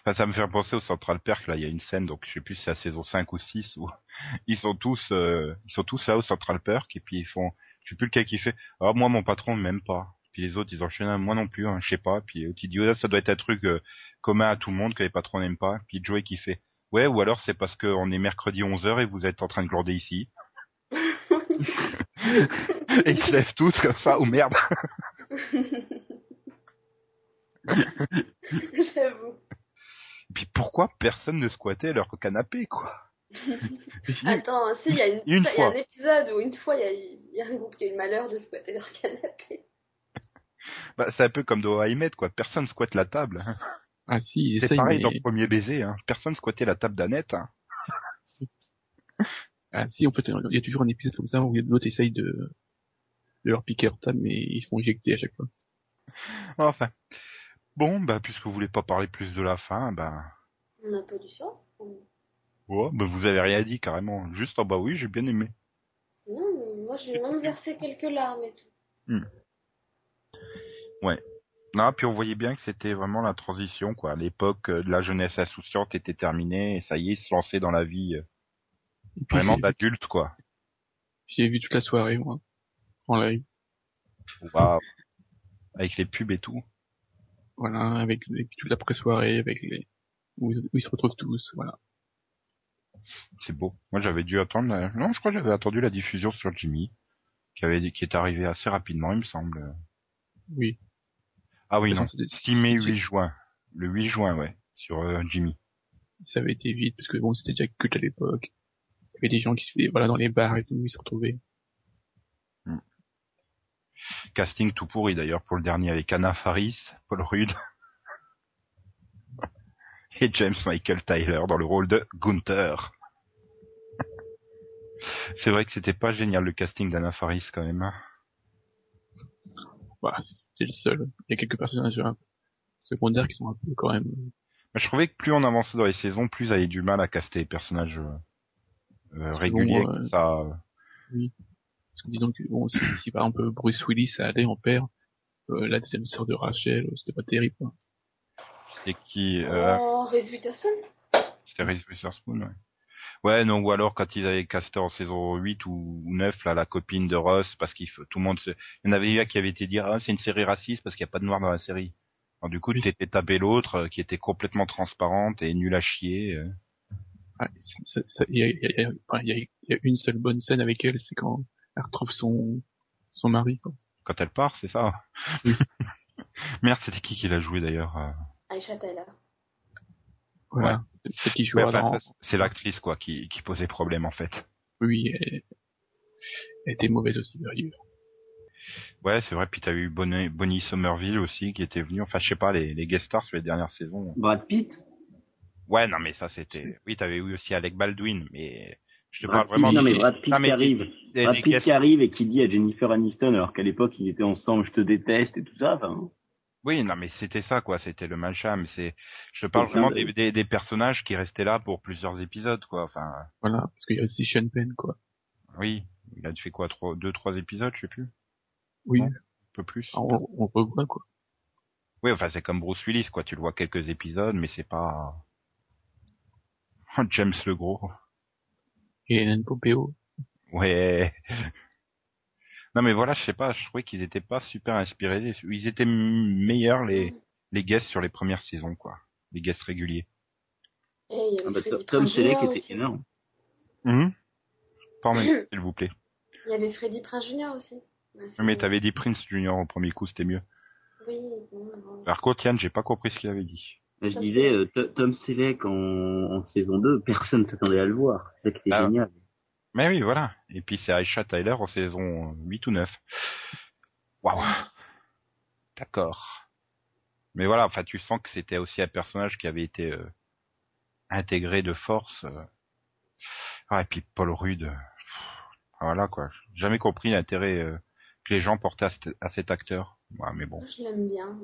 Enfin, ça me fait penser au Central Perk. Là, il y a une scène, donc je sais plus si c'est la saison 5 ou 6 où [LAUGHS] ils sont tous, euh, ils sont tous là au Central Perk et puis ils font, je sais plus lequel qui fait. Ah, moi, mon patron ne m'aime pas. Puis les autres, ils enchaînent. Moi non plus, hein, je sais pas. Puis l'autre, il dit, oh, ça doit être un truc euh, commun à tout le monde que les patrons n'aiment pas. Puis Joey qui fait. Ouais, ou alors c'est parce qu'on est mercredi 11h et vous êtes en train de glander ici. Et ils se lèvent tous comme ça, oh merde. J'avoue. Puis pourquoi personne ne squattait leur canapé, quoi? Attends, si, il y a, une, Une il y a un épisode où une fois, il y a, il y a un groupe qui a eu le malheur de squatter leur canapé. Bah, c'est un peu comme dans Met, quoi. Personne squatte la table. Ah si, C'est pareil mais... dans le premier baiser. Hein. Personne squattait la table d'Annette. Hein. Ah si, en fait, il y a toujours un épisode comme ça où l'autre essaye de, de leur piquer leur table, mais ils se font éjecter à chaque fois. Enfin. Bon, bah, puisque vous voulez pas parler plus de la fin, bah, On n'a pas du ça. ouais, bah, vous avez rien dit carrément. Juste, ah bah oui, j'ai bien aimé. Non, mais moi j'ai même versé quelques larmes et tout. Ouais. Non, puis on voyait bien que c'était vraiment la transition, quoi. L'époque euh, de la jeunesse insouciante était terminée et ça y est, ils se lançaient dans la vie euh, vraiment d'adulte, quoi. J'ai vu toute la soirée, moi, en live. Waouh. Avec les pubs et tout. Voilà, avec les- toute la pré-soirée, avec les, où, où ils se retrouvent tous, voilà. C'est beau. Moi, j'avais dû attendre. la- Non, je crois que j'avais attendu la diffusion sur Jimmy, qui avait qui est arrivé assez rapidement, il me semble. Oui. Ah oui, non. façon, c'était- 6 mai, c'était- 8 juin. Le 8 juin, ouais, sur euh, Jimmy. Ça avait été vite, parce que bon, c'était déjà culte à l'époque. Il y avait des gens qui se faisaient, voilà, dans les bars et tout, ils se retrouvaient. Casting tout pourri d'ailleurs pour le dernier avec Anna Faris, Paul Rudd [LAUGHS] et James Michael Tyler dans le rôle de Gunther. [LAUGHS] C'est vrai que c'était pas génial le casting d'Anna Faris quand même. hein. Bah, c'était le seul. Il y a quelques personnages hein, secondaires qui sont un peu quand même. Mais je trouvais que plus on avançait dans les saisons, plus j'avais du mal à caster les personnages euh, moi, comme euh, ça. euh. Oui. Parce que disons que bon, si, si par exemple Bruce Willis ça allait en père, euh, la deuxième sœur de Rachel, c'était pas terrible. quoi. Et qui euh, Oh, Reese Witherspoon C'était Reese Witherspoon, ouais. Ouais, non, ou alors quand ils avaient casté en saison 8 ou 9, là, la copine de Ross, parce qu'il faut- tout le monde se... Il y en avait eu un qui avait été dire, ah, c'est une série raciste parce qu'il n'y a pas de noir dans la série. Alors, du coup, tu t'étais tapé l'autre, qui était complètement transparente et nulle à chier. euh. Ah, ça- ça- Il y, a, une seule bonne scène avec elle, c'est quand elle retrouve son son mari. Quoi. Quand elle part, c'est ça. [LAUGHS] Merde, c'était qui qui l'a joué d'ailleurs euh Aisha Tyler. Voilà. Celle qui Ouais, jouera enfin, dans... ça, C'est l'actrice, quoi, qui, qui posait problème, en fait. Oui, elle, elle était mauvaise aussi d'ailleurs. Ouais, c'est vrai, puis t'as eu Bonnie, Bonnie Somerville aussi, qui était venue, enfin, je sais pas, les, les guest stars sur les dernières saisons. Brad Pitt Ouais, non, mais ça, c'était... Oui, t'avais eu aussi Alec Baldwin, mais... Je te Brad parle vraiment Pitt, non, des- mais Brad Pitt non, mais qui arrive. des- Brad des Pitt qui arrive et qui dit à Jennifer Aniston, alors qu'à l'époque ils étaient ensemble, je te déteste et tout ça, enfin. Oui, non, mais c'était ça, quoi. C'était le machin, mais c'est... Je te parle vraiment plein des, de- des, des personnages qui restaient là pour plusieurs épisodes, quoi. Enfin, Voilà, parce qu'il y a aussi Sean Penn, quoi. oui. Il a fait quoi, trois, deux, trois épisodes, je sais plus. Oui, Non, Un peu plus. on, on revoit, quoi. Oui, enfin, c'est comme Bruce Willis, quoi. Tu le vois quelques épisodes, mais c'est pas... [LAUGHS] James le Gros. Et Hélène Pompeo. Ouais. Non mais voilà, je sais pas, je trouvais qu'ils étaient pas super inspirés. Ils étaient meilleurs les les guests sur les premières saisons quoi, les guests réguliers. Et il y Ah avait bah, Tom Selleck était aussi. énorme. Pas en même s'il vous plaît. Il y avait Freddy Prinze Jr. aussi. C'est- Mais t'avais dit Prince Junior au premier coup, c'était mieux. Oui, bon, bon. Par contre, Yann, j'ai pas compris ce qu'il avait dit. Je Tom disais, Selleck. euh, Tom Selleck en, en saison 2, [LAUGHS] personne s'attendait à le voir. C'est ça qui était Ah. génial. Mais oui, voilà. Et puis c'est Aisha Tyler en saison 8 ou 9. Waouh. D'accord. Mais voilà, enfin, tu sens que c'était aussi un personnage qui avait été euh, intégré de force. euh. Ah, et puis Paul Rudd. euh, Voilà, quoi. J'ai jamais compris l'intérêt euh, que les gens portaient à, cet- à cet acteur. Ouais, mais bon. Je l'aime bien.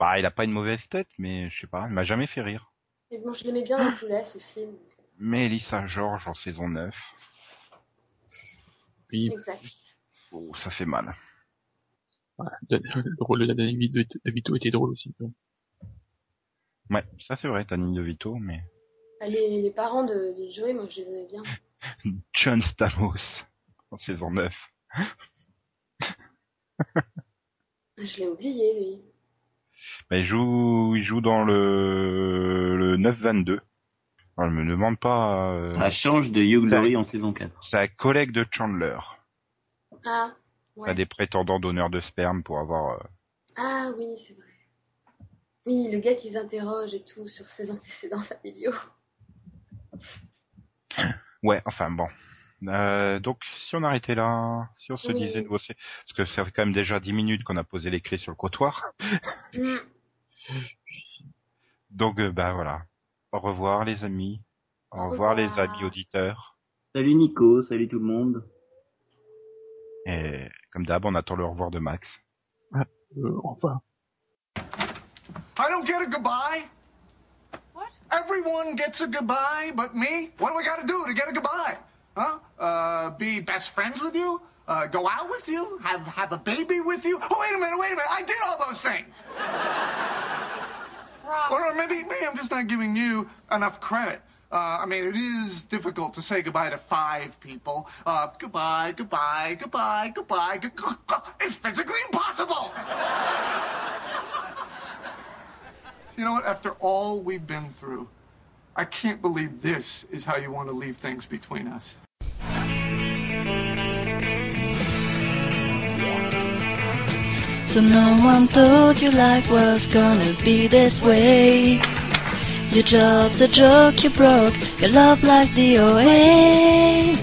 Bah, il a pas une mauvaise tête, mais je sais pas, il m'a jamais fait rire. Et bon, je l'aimais bien dans Clueless aussi. Mais Elissa George en saison 9, Oui, Exact. oh, ça fait mal. voilà. le rôle de Danny DeVito DeVito était drôle aussi. Ouais, ça c'est vrai, Danny DeVito, mais Ah, Les, les parents de, de Joey, moi je les aimais bien. [LAUGHS] John Stamos en saison 9. Je l'ai oublié, lui. Bah, il joue, il joue dans le, le 9-22. Alors, me demande pas. euh, Ça change de Hugh Laurie en saison 4. C'est un collègue de Chandler. Ah, T'as ouais. des prétendants donneurs de sperme pour avoir. euh, Ah oui, c'est vrai. Oui, le gars qui s'interroge et tout sur ses antécédents familiaux. Ouais, enfin bon. Euh, donc si on arrêtait là, si on se Oui. disait de bosser, parce que ça fait quand même déjà 10 minutes qu'on a posé les clés sur le comptoir. Hmm. Donc euh, bah voilà. Au revoir les amis. Au, Au revoir, les amis auditeurs. Salut Nico, salut tout le monde. Et comme d'hab, on attend le revoir de Max. Euh, enfin, I don't get a goodbye. What? Everyone gets a goodbye but me. What do I gotta do to get a goodbye? Huh? Uh, be best friends with you? Uh, go out with you? Have have a baby with you? Oh, wait a minute, wait a minute. I did all those things. Or, or maybe, maybe I'm just not giving you enough credit. Uh, I mean, it is difficult to say goodbye to five people. Uh, goodbye, goodbye, goodbye, goodbye. gu- gu- It's physically impossible. You know what? After all we've been through, I can't believe this is how you want to leave things between us. So no one told you life was gonna be this way. Your job's a joke you broke, your love life's DOA.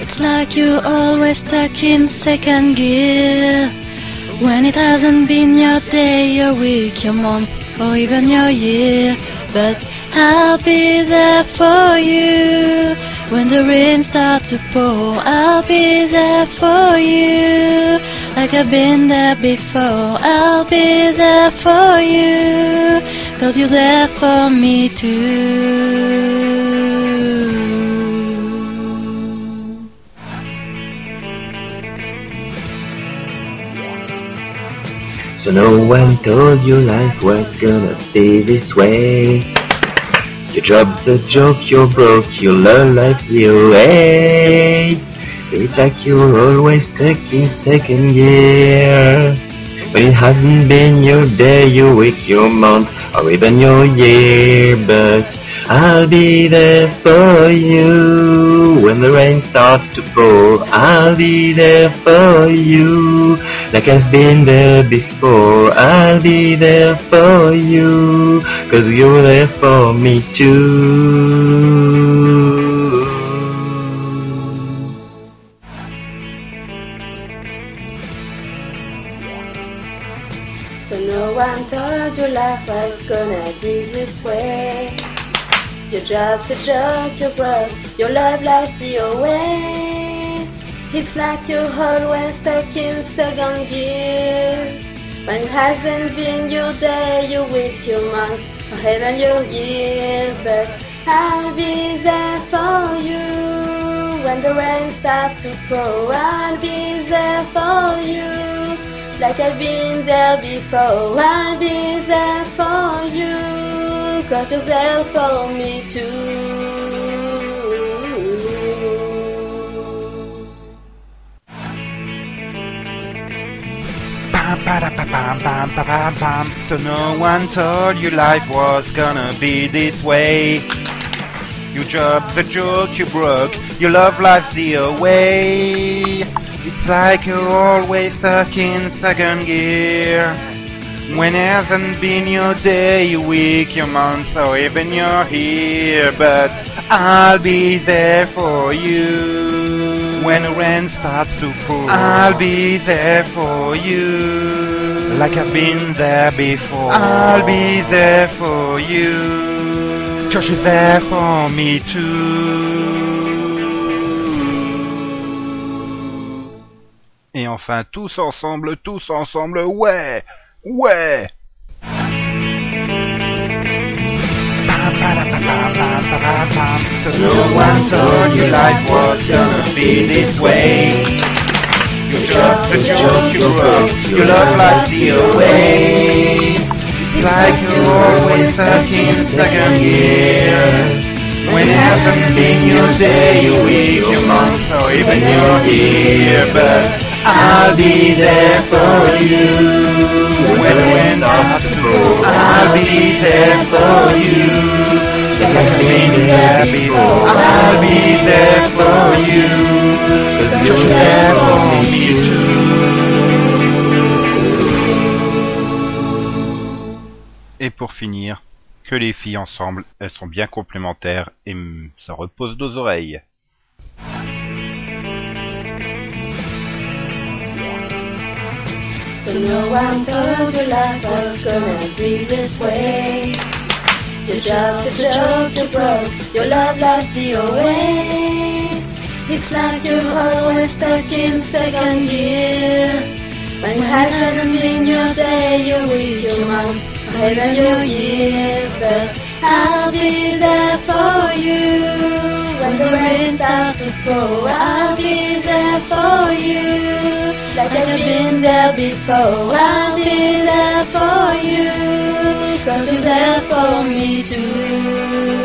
It's like you're always stuck in second gear. When it hasn't been your day, your week, your month, or even your year. But I'll be there for you. When the rain starts to pour, I'll be there for you. Like I've been there before, I'll be there for you. Cause you're there for me too. So no one told you life was gonna be this way. Your job's a joke, you're broke, your love life's the way. It's like you're always stuck in second gear. When it hasn't been your day, your week, your month, or even your year. But I'll be there for you when the rain starts to pour. I'll be there for you like I've been there before. I'll be there for you cause you're there for me too. So no one told you life was gonna be this way. Your job's a joke, you're broke, your love life's the way. It's like you're always stuck in second gear. When it hasn't been your day, your week, your month, or even your year. But I'll be there for you. When the rain starts to pour, I'll be there for you. Like I've been there before, I'll be there for you. Cause you're there for me too. So no one told you life was gonna be this way. You dropped the joke you broke, your love life the away. It's like you're always stuck in second gear. When hasn't been your day, your week, your month, or even your year. But I'll be there for you. When the rain starts to pour, I'll be there for you. Like I've been there before, I'll be there for you. Cause you're there for me too. Et enfin, tous ensemble, tous ensemble, ouais! Ouais! No one told you life was gonna be this way. You job's a joke, you broke, your love life's the away. It's like you're always stuck in second gear. When it hasn't been your day, your week, your month, or even your year. But I'll be there for you. When the wind starts to blow, I'll be there for you. Like I've been there before, I'll be there for you. Cause you're there for me Et pour finir, que les filles ensemble, elles sont bien complémentaires et ça repose nos oreilles. So no one told you life was gonna be this way. Your job's a joke, you're broke, your love life's the away. It's like you're always stuck in second gear. When it hasn't been your day, your week, your month, or even your year. But I'll be there for you. When the rain starts to fall, I'll be there for you. Like I've been there before, I'll be there for you, cause you're there for me too.